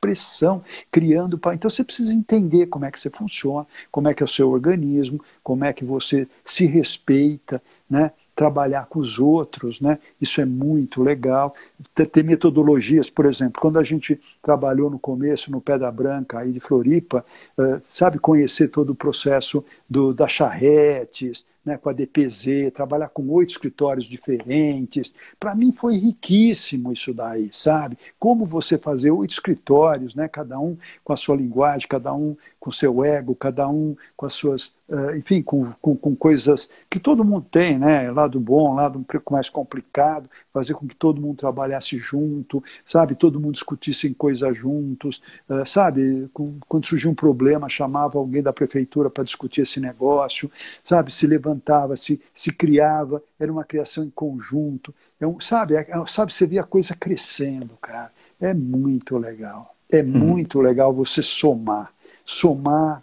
pressão, criando. Então você precisa entender como é que você funciona, como é que é o seu organismo, como é que você se respeita, né? Trabalhar com os outros, né? Isso é muito legal. Ter, metodologias, por exemplo, quando a gente trabalhou no começo no Pedra Branca aí de Floripa, uh, sabe conhecer todo o processo do, das charretes, né, com a DPZ, trabalhar com oito escritórios diferentes. Para mim foi riquíssimo isso daí, sabe? Como você fazer oito escritórios, né, cada um com a sua linguagem, cada um com seu ego, cada um com as suas, enfim, com, com, com, coisas que todo mundo tem, né? Lado bom, lado um pouco mais complicado, fazer com que todo mundo trabalhasse junto, sabe? Todo mundo discutisse em coisas juntos, uh, sabe? Quando surgia um problema, chamava alguém da prefeitura para discutir esse negócio, sabe? Se levantava, se, se criava, era uma criação em conjunto, é um, sabe? É, é sabe? Você via a coisa crescendo, cara. É muito legal. É uhum. muito legal você somar somar,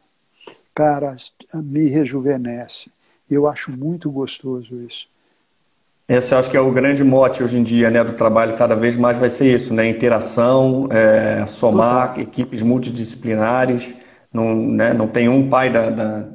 cara, me rejuvenesce. Eu acho muito gostoso isso. Esse eu acho que é o grande mote hoje em dia, né, do trabalho, cada vez mais vai ser isso, né, interação, é, somar Total. equipes multidisciplinares, não, né, não tem um pai da, da,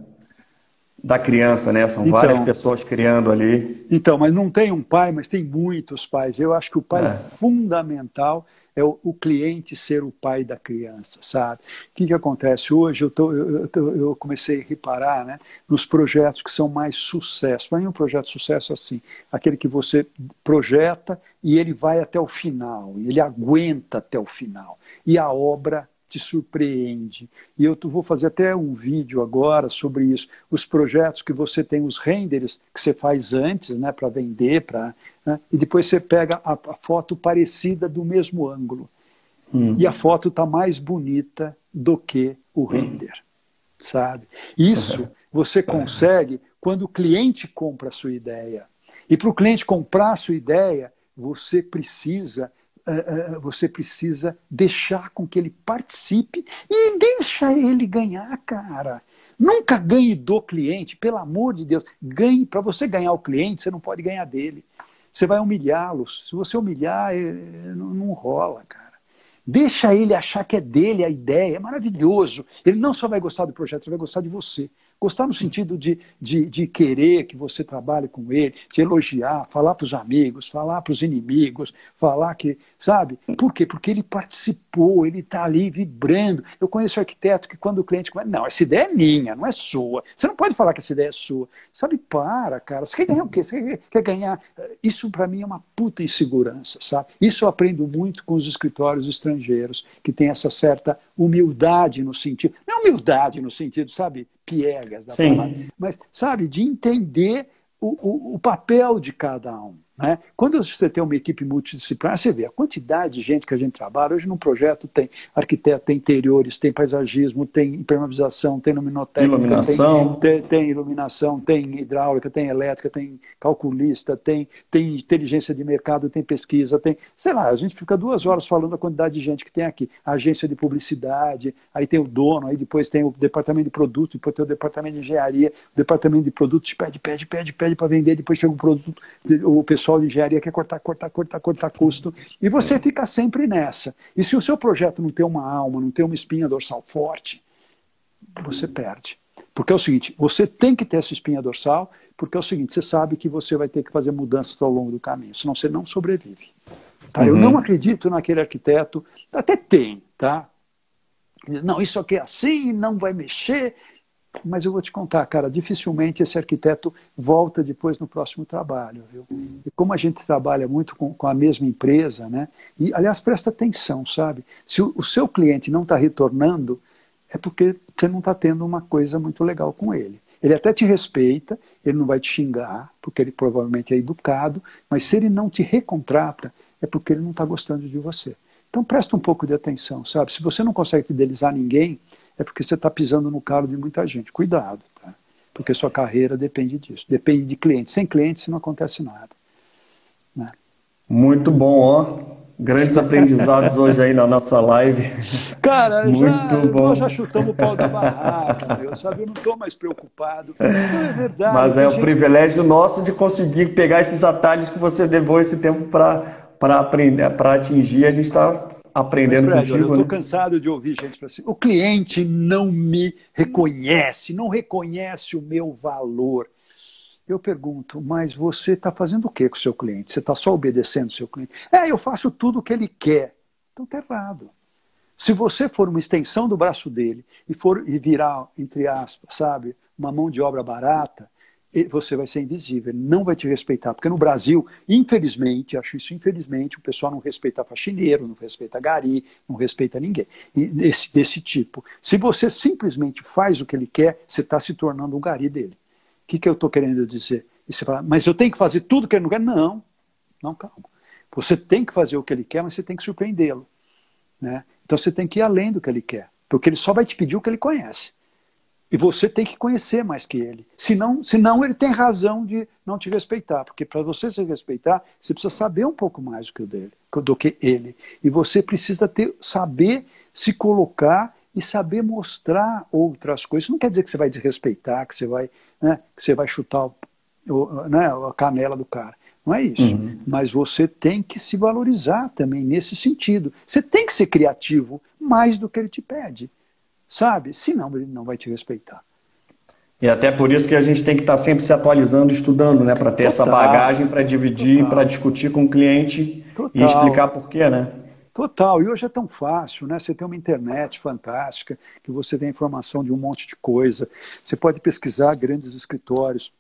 da criança, né, são então, várias pessoas criando ali. Então, mas não tem um pai, mas tem muitos pais. Eu acho que o pai é, é fundamental é o, o, cliente ser o pai da criança, sabe? O que, que acontece? Hoje eu, tô, eu, eu, comecei a reparar né, nos projetos que são mais sucesso. Para mim, um projeto de sucesso é assim, aquele que você projeta e ele vai até o final, ele aguenta até o final. E a obra te surpreende. E eu vou fazer até um vídeo agora sobre isso. Os projetos que você tem, os renders que você faz antes, né, para vender, para né, e depois você pega a, a, foto parecida do mesmo ângulo. Uhum. E a foto está mais bonita do que o render, uhum. sabe? Isso você consegue quando o cliente compra a sua ideia. E para o cliente comprar a sua ideia, você precisa você precisa deixar com que ele participe e deixa ele ganhar, cara. Nunca ganhe do cliente, pelo amor de Deus. Ganhe, para você ganhar o cliente, você não pode ganhar dele. Você vai humilhá-los. Se você humilhar, não, não rola, cara. Deixa ele achar que é dele a ideia, é maravilhoso. Ele não só vai gostar do projeto, ele vai gostar de você. Gostar no sentido de, de, de querer que você trabalhe com ele, te elogiar, falar para os amigos, falar para os inimigos, falar que. Sabe? Por quê? Porque ele participou, ele está ali vibrando. Eu conheço arquiteto que quando o cliente começa. Não, essa ideia é minha, não é sua. Você não pode falar que essa ideia é sua. Sabe? Para, cara. Você quer ganhar o quê? Você quer ganhar. Isso para mim é uma puta insegurança, sabe? Isso eu aprendo muito com os escritórios estrangeiros, que tem essa certa humildade no sentido. Não humildade no sentido, sabe? Piegas da Sim. palavra, mas, sabe, de entender o, o, o papel de cada um. Né? Quando você tem uma equipe multidisciplinar, você vê a quantidade de gente que a gente trabalha. Hoje, num projeto, tem arquiteto, tem interiores, tem paisagismo, tem impermeabilização, tem luminotécnica, iluminação. Tem, tem, tem, iluminação, tem hidráulica, tem elétrica, tem calculista, tem, tem inteligência de mercado, tem pesquisa, tem. Sei lá, a gente fica duas horas falando a quantidade de gente que tem aqui. A agência de publicidade, aí tem o dono, aí depois tem o departamento de produto, depois tem o departamento de engenharia, o departamento de produtos pede, pede, pede, pede para vender, depois chega o produto, o pessoal de engenharia quer cortar, cortar, cortar, cortar custo. E você fica sempre nessa. E se o seu projeto não tem uma alma, não tem uma espinha dorsal forte, você perde. Porque é o seguinte, você tem que ter essa espinha dorsal, porque é o seguinte, você sabe que você vai ter que fazer mudanças ao longo do caminho, senão você não sobrevive. Tá? Uhum. Eu não acredito naquele arquiteto, até tem, tá? Não, isso aqui é assim, não vai mexer, mas eu vou te contar, cara, dificilmente esse arquiteto volta depois no próximo trabalho, viu? E como a gente trabalha muito com, com a mesma empresa, né? E, aliás, presta atenção, sabe? Se o, o seu cliente não está retornando, é porque você não está tendo uma coisa muito legal com ele. Ele até te respeita, ele não vai te xingar, porque ele provavelmente é educado, mas se ele não te recontrata, é porque ele não está gostando de você. Então presta um pouco de atenção, sabe? Se você não consegue fidelizar ninguém, é porque você está pisando no calo de muita gente. Cuidado, tá? Porque sua carreira depende disso. Depende de clientes. Sem clientes não acontece nada. Né? Muito bom, ó. Grandes aprendizados hoje aí na nossa live. Cara, Muito já, bom. nós já chutamos o pau da barraca, meu, sabe? Eu não estou mais preocupado. É verdade. Mas é o gente... privilégio nosso de conseguir pegar esses atalhos que você levou esse tempo para aprender, para atingir. A gente está aprendendo Mas, Fred, contigo. eu estou né? cansado de ouvir gente assim. O cliente não me reconhece, não reconhece o meu valor. Eu pergunto, mas você está fazendo o que com o seu cliente? Você está só obedecendo o seu cliente? É, eu faço tudo o que ele quer. Então está errado. Se você for uma extensão do braço dele e for e virar, entre aspas, sabe, uma mão de obra barata, você vai ser invisível, ele não vai te respeitar. Porque no Brasil, infelizmente, acho isso infelizmente, o pessoal não respeita faxineiro, não respeita gari, não respeita ninguém desse, desse tipo. Se você simplesmente faz o que ele quer, você está se tornando um gari dele que, que eu estou querendo dizer? E você fala, mas eu tenho que fazer tudo que ele não quer? Não, não, calma. Você tem que fazer o que ele quer, mas você tem que surpreendê-lo. Né? Então você tem que ir além do que ele quer, porque ele só vai te pedir o que ele conhece. E você tem que conhecer mais que ele. Senão, senão ele tem razão de não te respeitar. Porque para você se respeitar, você precisa saber um pouco mais do que, dele, do que ele. E você precisa ter, saber se colocar e saber mostrar outras coisas. Isso não quer dizer que você vai desrespeitar, que você vai, né, que você vai chutar o, o, né, a canela do cara. Não é isso. Uhum. Mas você tem que se valorizar também nesse sentido. Você tem que ser criativo mais do que ele te pede. Sabe? Senão ele não vai te respeitar. E até por isso que a gente tem que estar sempre se atualizando, estudando, né? Para ter total, essa bagagem para dividir, para discutir com o cliente total. e explicar por quê, né? Total, e hoje é tão fácil, né? Você tem uma internet fantástica, que você tem informação de um monte de coisa. Você pode pesquisar grandes escritórios.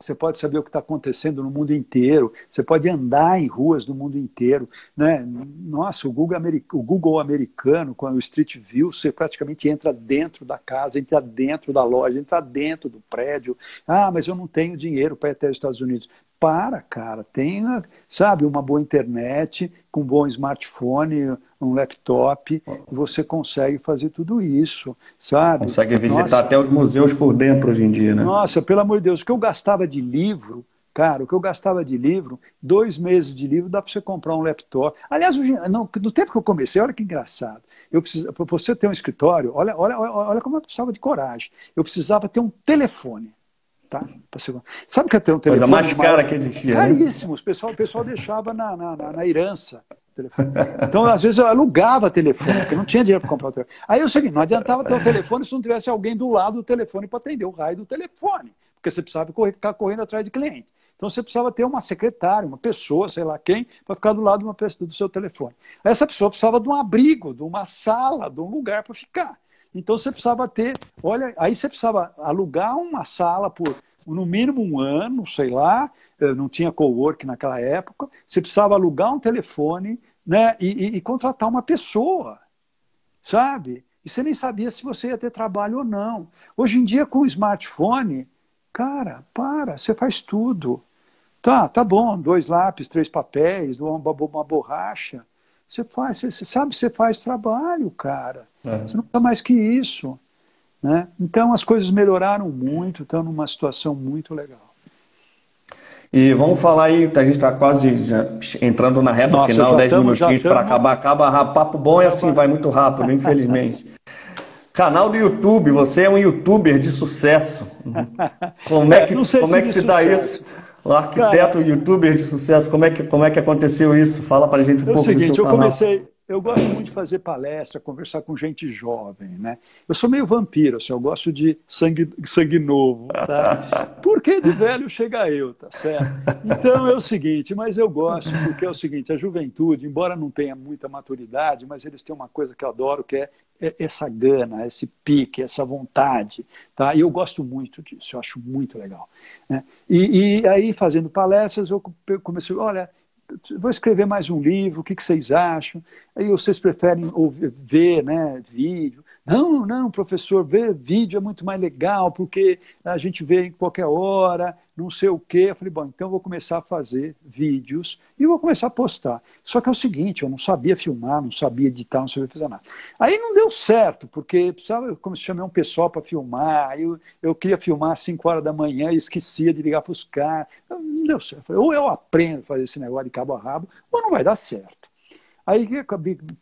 Você pode saber o que está acontecendo no mundo inteiro. Você pode andar em ruas do mundo inteiro. Né? Nossa, o Google, o Google americano, com o Street View, você praticamente entra dentro da casa, entra dentro da loja, entra dentro do prédio. Ah, mas eu não tenho dinheiro para ir até os Estados Unidos para, cara. Tenha, sabe, uma boa internet, com um bom smartphone, um laptop, você consegue fazer tudo isso, sabe? Consegue visitar Nossa, até os museus por dentro hoje em dia, né? Nossa, pelo amor de Deus, o que eu gastava de livro, cara, o que eu gastava de livro, dois meses de livro dá para você comprar um laptop. Aliás, não, no tempo que eu comecei, olha que engraçado. Eu para você ter um escritório, olha, olha, olha como eu precisava de coragem. Eu precisava ter um telefone. Tá? Sabe que até um telefone. Coisa mais cara que existia. Né? Caríssimo. Né? O, pessoal, o pessoal deixava na, na, na, na herança. Então, às vezes, eu alugava telefone, porque não tinha dinheiro para comprar o telefone. Aí é o seguinte: não adiantava ter o telefone se não tivesse alguém do lado do telefone para atender o raio do telefone, porque você precisava correr, ficar correndo atrás de cliente. Então, você precisava ter uma secretária, uma pessoa, sei lá quem, para ficar do lado de uma pessoa, do seu telefone. Aí essa pessoa precisava de um abrigo, de uma sala, de um lugar para ficar. Então você precisava ter, olha, aí você precisava alugar uma sala por no mínimo um ano, sei lá, eh, não tinha co-work naquela época, você precisava alugar um telefone né, e, e, e contratar uma pessoa, sabe? E você nem sabia se você ia ter trabalho ou não. Hoje em dia, com o smartphone, cara, para, você faz tudo. Tá, tá bom, dois lápis, três papéis, uma, uma borracha. Você faz, você, você sabe, você faz trabalho, cara. É. Você não precisa mais que isso. Né? Então as coisas melhoraram muito, estão numa situação muito legal. E vamos falar aí, a gente está quase entrando na reta Nossa, final, 10 minutinhos para acabar. Acaba papo bom e assim vai muito rápido, infelizmente. Canal do YouTube, você é um youtuber de sucesso. Como é que, é, como é que se, se dá isso? O arquiteto, Cara, youtuber de sucesso, como é que, como é que aconteceu isso? Fala para a gente um é pouco seguinte, do seu eu canal. Comecei, eu gosto muito de fazer palestra, conversar com gente jovem, né? Eu sou meio vampiro, assim, eu gosto de sangue, sangue novo, tá? Porque de velho chega eu, tá certo? Então é o seguinte, mas eu gosto, porque é o seguinte, a juventude, embora não tenha muita maturidade, mas eles têm uma coisa que eu adoro, que é essa gana, esse pique, essa vontade, tá? E eu gosto muito disso, eu acho muito legal. Né? E, e aí, fazendo palestras, eu comecei, olha, vou escrever mais um livro, o que, que vocês acham? Aí vocês preferem ouvir, ver né, vídeo, Não, não, professor, ver vídeo é muito mais legal, porque a gente vê em qualquer hora, não sei o quê. Eu falei, bom, então eu vou começar a fazer vídeos e vou começar a postar. Só que é o seguinte, eu não sabia filmar, não sabia editar, não sabia fazer nada. Aí não deu certo, porque precisava, eu comecei a chamar um pessoal para filmar, eu, eu queria filmar às 5 horas da manhã e esquecia de ligar para os caras. Não deu certo. Falei, ou eu aprendo a fazer esse negócio de cabo a rabo, ou não vai dar certo. Aí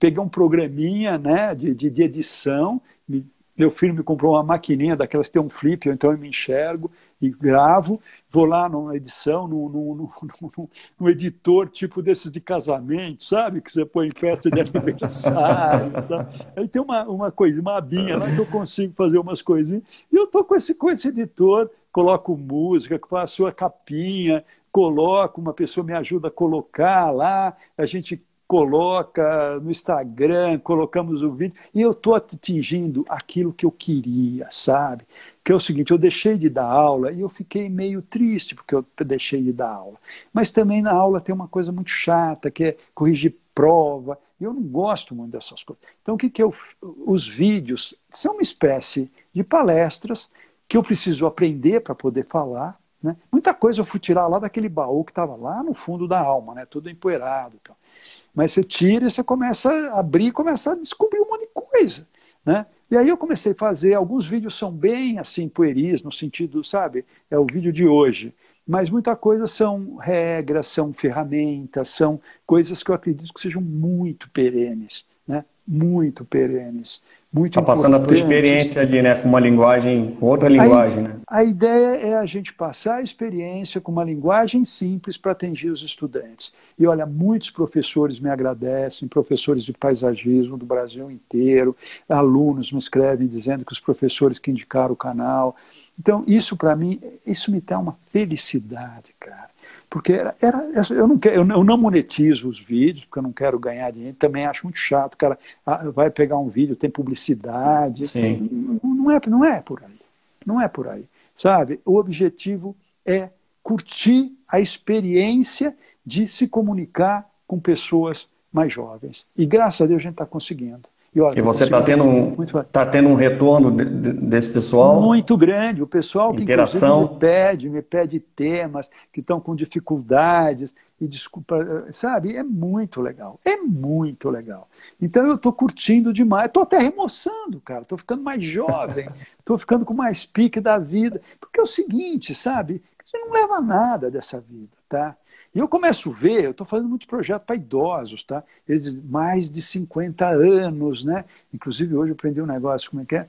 peguei um programinha né, de, de, de edição, me, meu filho me comprou uma maquininha daquelas que tem um flip, então eu me enxergo e gravo, vou lá numa edição, num, num, num, num, editor tipo desses de casamento, sabe? Que você põe em festa de aniversário. tá? Aí tem uma, uma coisa, uma abinha lá que eu consigo fazer umas coisinhas. E eu estou com esse, com esse editor, coloco música, faço a capinha, coloco, uma pessoa me ajuda a colocar lá, a gente coloca no Instagram, colocamos o vídeo, e eu estou atingindo aquilo que eu queria, sabe? Que é o seguinte, eu deixei de dar aula e eu fiquei meio triste porque eu deixei de dar aula. Mas também na aula tem uma coisa muito chata, que é corrigir prova, e eu não gosto muito dessas coisas. Então, o que, que eu. Os vídeos são uma espécie de palestras que eu preciso aprender para poder falar. Né? Muita coisa eu fui tirar lá daquele baú que estava lá no fundo da alma, né? tudo empoeirado. Então. Mas você tira e você começa a abrir, começa a descobrir um monte de coisa, né? E aí eu comecei a fazer, alguns vídeos são bem assim, pueris, no sentido, sabe, é o vídeo de hoje. Mas muita coisa são regras, são ferramentas, são coisas que eu acredito que sejam muito perenes, né? Muito perenes muito Está passando a tua experiência ali, né, com uma linguagem, outra linguagem, a, né? A ideia é a gente passar a experiência com uma linguagem simples para atingir os estudantes. E olha, muitos professores me agradecem, professores de paisagismo do Brasil inteiro, alunos me escrevem dizendo que os professores que indicaram o canal. Então, isso para mim, isso me dá uma felicidade, cara porque era, era, eu, não quero, eu não monetizo os vídeos, porque eu não quero ganhar dinheiro, também acho muito chato, o cara ah, vai pegar um vídeo, tem publicidade, não, não, é, não é por aí, não é por aí, sabe? O objetivo é curtir a experiência de se comunicar com pessoas mais jovens, e graças a Deus a gente está conseguindo. E, olha, e você está tendo, um, tá tendo um retorno de, de, desse pessoal? Muito grande. O pessoal que Interação. me pede, me pede temas que estão com dificuldades e desculpa, sabe? É muito legal. É muito legal. Então eu estou curtindo demais. Estou até remoçando, cara. Estou ficando mais jovem. Estou ficando com mais pique da vida. Porque é o seguinte, sabe? Você não leva nada dessa vida, tá? E eu começo a ver, eu estou fazendo muito projeto para idosos, tá? Eles mais de 50 anos, né? Inclusive hoje eu aprendi um negócio, como é que é?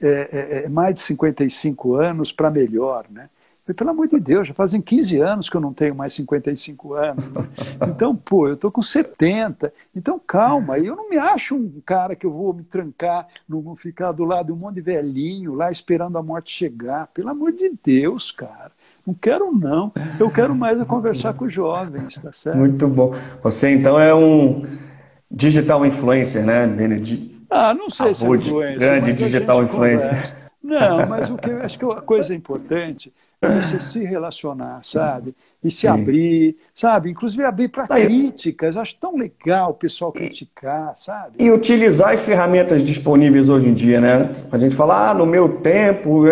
É, é, é mais de 55 anos para melhor, né? Falei, pelo amor de Deus, já fazem 15 anos que eu não tenho mais 55 anos. Né? Então, pô, eu estou com 70. Então, calma, eu não me acho um cara que eu vou me trancar, não vou ficar do lado de um monte de velhinho lá esperando a morte chegar. Pelo amor de Deus, cara. Não quero, não. Eu quero mais é conversar com os jovens, tá certo? Muito bom. Você, então, é um digital influencer, né, Benedito? Ah, não sei se é influencer. Grande digital influencer. Conversa. Não, mas o que eu acho que a coisa importante é você se relacionar, sabe? E se Sim. abrir, sabe? Inclusive abrir para críticas. Acho tão legal o pessoal criticar, sabe? E utilizar as ferramentas disponíveis hoje em dia, né? A gente fala, ah, no meu tempo.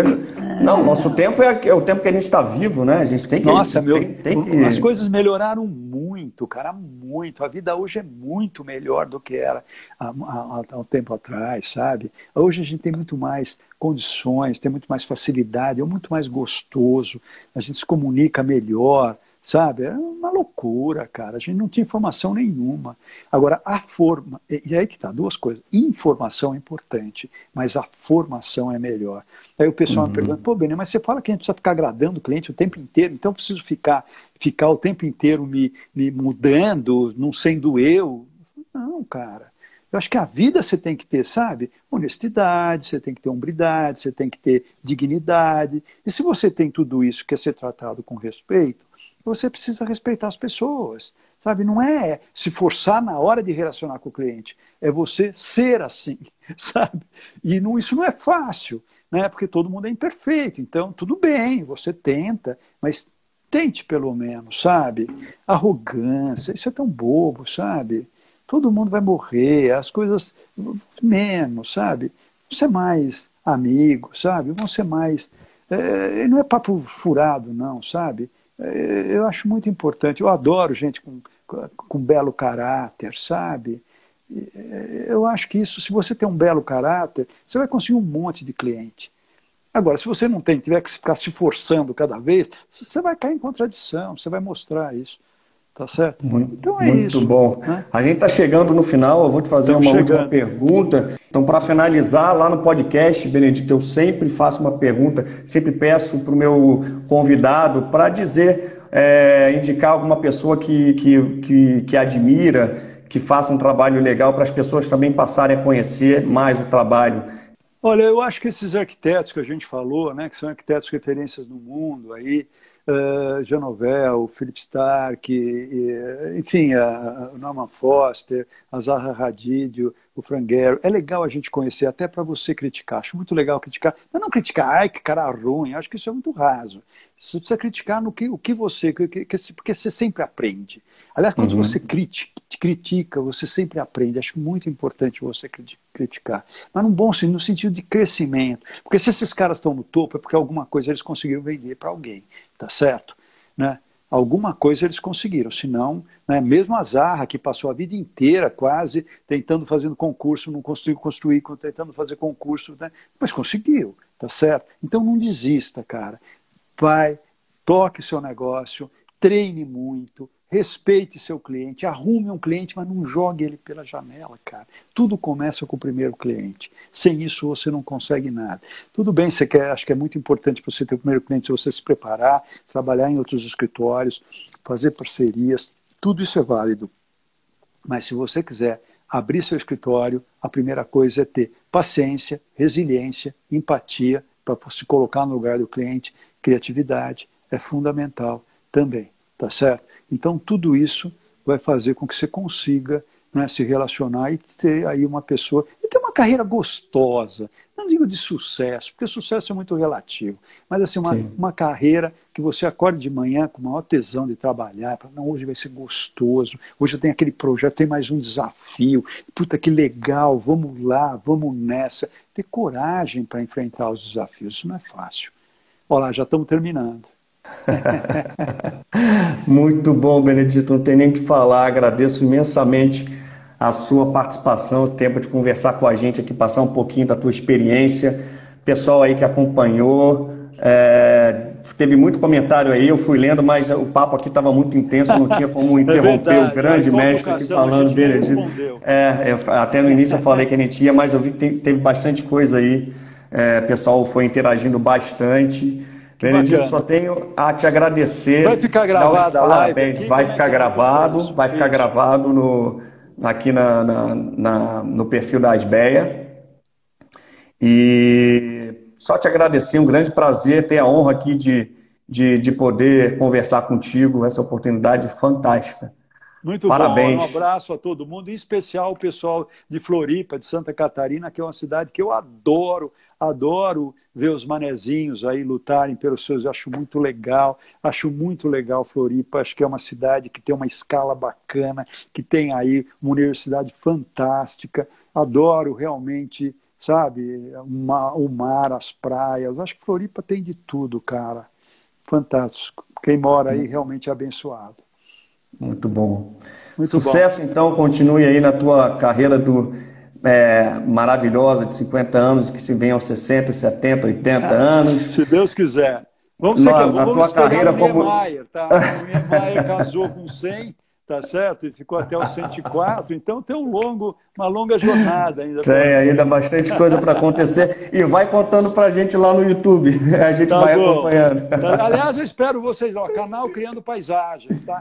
Não, nosso tempo é, é o tempo que a gente está vivo, né? A gente tem que. Nossa, meu, tem, tem que... as coisas melhoraram muito, cara, muito. A vida hoje é muito melhor do que era há, há, há um tempo atrás, sabe? Hoje a gente tem muito mais condições, tem muito mais facilidade, é muito mais gostoso, a gente se comunica melhor, sabe? É uma loucura, cara. A gente não tinha informação nenhuma. Agora, a forma, e aí que tá, duas coisas. Informação é importante, mas a formação é melhor. Aí o pessoal uhum. me pergunta, pô, Benê, mas você fala que a gente precisa ficar agradando o cliente o tempo inteiro, então eu preciso ficar, ficar o tempo inteiro me, me mudando, não sendo eu. Não, cara. Eu acho que a vida você tem que ter, sabe? Honestidade, você tem que ter hombridade, você tem que ter dignidade. E se você tem tudo isso, quer ser tratado com respeito, você precisa respeitar as pessoas. Sabe? Não é se forçar na hora de relacionar com o cliente, é você ser assim, sabe? E não, isso não é fácil, né? Porque todo mundo é imperfeito. Então, tudo bem, você tenta, mas tente pelo menos, sabe? Arrogância, isso é tão bobo, sabe? todo mundo vai morrer, as coisas menos, sabe? ser mais amigos, sabe? Vão ser mais. É, não é papo furado, não, sabe? É, eu acho muito importante. Eu adoro gente com, com belo caráter, sabe? É, eu acho que isso, se você tem um belo caráter, você vai conseguir um monte de cliente. Agora, se você não tem, tiver que ficar se forçando cada vez, você vai cair em contradição, você vai mostrar isso. Tá certo? Muito, então é muito isso, bom. Né? A gente está chegando no final, eu vou te fazer Estamos uma chegando. última pergunta. Então, para finalizar, lá no podcast, Benedito, eu sempre faço uma pergunta, sempre peço para o meu convidado para dizer, é, indicar alguma pessoa que, que, que, que admira, que faça um trabalho legal para as pessoas também passarem a conhecer mais o trabalho. Olha, eu acho que esses arquitetos que a gente falou, né, que são arquitetos referências no mundo aí, uh, Janovel, Philip Stark, e, enfim, a, a Norman Foster, a Zaha Hadid, o Franguero. É legal a gente conhecer, até para você criticar. Acho muito legal criticar, mas não criticar, ai, que cara ruim, acho que isso é muito raso. Você precisa criticar no que, o que você, que, que, porque você sempre aprende. Aliás, quando uhum. você critica, critica, você sempre aprende. Acho muito importante você criticar. Mas num bom sentido, no sentido de crescimento. Porque se esses caras estão no topo, é porque alguma coisa eles conseguiram vender para alguém tá certo? Né? Alguma coisa eles conseguiram, senão, né, mesmo a Zarra, que passou a vida inteira quase tentando, fazendo concurso, não conseguiu construir, tentando fazer concurso, né, mas conseguiu, tá certo? Então não desista, cara. Vai, toque seu negócio, treine muito, respeite seu cliente, arrume um cliente, mas não jogue ele pela janela, cara. Tudo começa com o primeiro cliente. Sem isso você não consegue nada. Tudo bem, você quer, acho que é muito importante você ter o primeiro cliente, se você se preparar, trabalhar em outros escritórios, fazer parcerias, tudo isso é válido. Mas se você quiser abrir seu escritório, a primeira coisa é ter paciência, resiliência, empatia para se colocar no lugar do cliente, criatividade é fundamental também, tá certo? Então, tudo isso vai fazer com que você consiga né, se relacionar e ter aí uma pessoa e ter uma carreira gostosa. Não digo de sucesso, porque sucesso é muito relativo, mas assim, uma, uma carreira que você acorde de manhã com maior tesão de trabalhar, não, hoje vai ser gostoso, hoje eu tenho aquele projeto, tem mais um desafio, puta que legal, vamos lá, vamos nessa. Ter coragem para enfrentar os desafios, isso não é fácil. Olha lá, já estamos terminando. Muito bom, Benedito, não tem nem o que falar. Agradeço imensamente a sua participação, o tempo de conversar com a gente aqui, passar um pouquinho da tua experiência. Pessoal aí que acompanhou, é, teve muito comentário aí, eu fui lendo, mas o papo aqui estava muito intenso, não tinha como interromper é o grande mestre aqui falando, Benedito. É, até no início eu falei que a gente ia, mas eu vi que teve bastante coisa aí. É, pessoal foi interagindo bastante. Benedito, só tenho a te agradecer. Vai ficar gravado a live? Aqui, vai ficar gravado, vai ficar gravado no, aqui na, na, na, no perfil da Asbeia. E só te agradecer, um grande prazer ter a honra aqui de, de, de poder conversar contigo, essa oportunidade fantástica. Muito Parabéns. bom, um abraço a todo mundo, em especial o pessoal de Floripa, de Santa Catarina, que é uma cidade que eu adoro, adoro ver os manezinhos aí lutarem pelos seus, acho muito legal, acho muito legal Floripa, acho que é uma cidade que tem uma escala bacana, que tem aí uma universidade fantástica, adoro realmente, sabe, uma, o mar, as praias, acho que Floripa tem de tudo, cara, fantástico, quem mora aí realmente é abençoado. Muito bom. Muito Sucesso, bom. então, continue aí na tua carreira do é, maravilhosa de 50 anos que se vem aos 60, 70, 80 anos. Se Deus quiser. Vamos na, na tua carreira como. Niemeyer, tá? O Niemeyer casou com 100, tá certo? E ficou até os 104, então tem um longo, uma longa jornada ainda. Tem ainda bastante coisa para acontecer e vai contando para a gente lá no YouTube. A gente tá vai bom. acompanhando. Aliás, eu espero vocês, ó, canal Criando Paisagens, tá?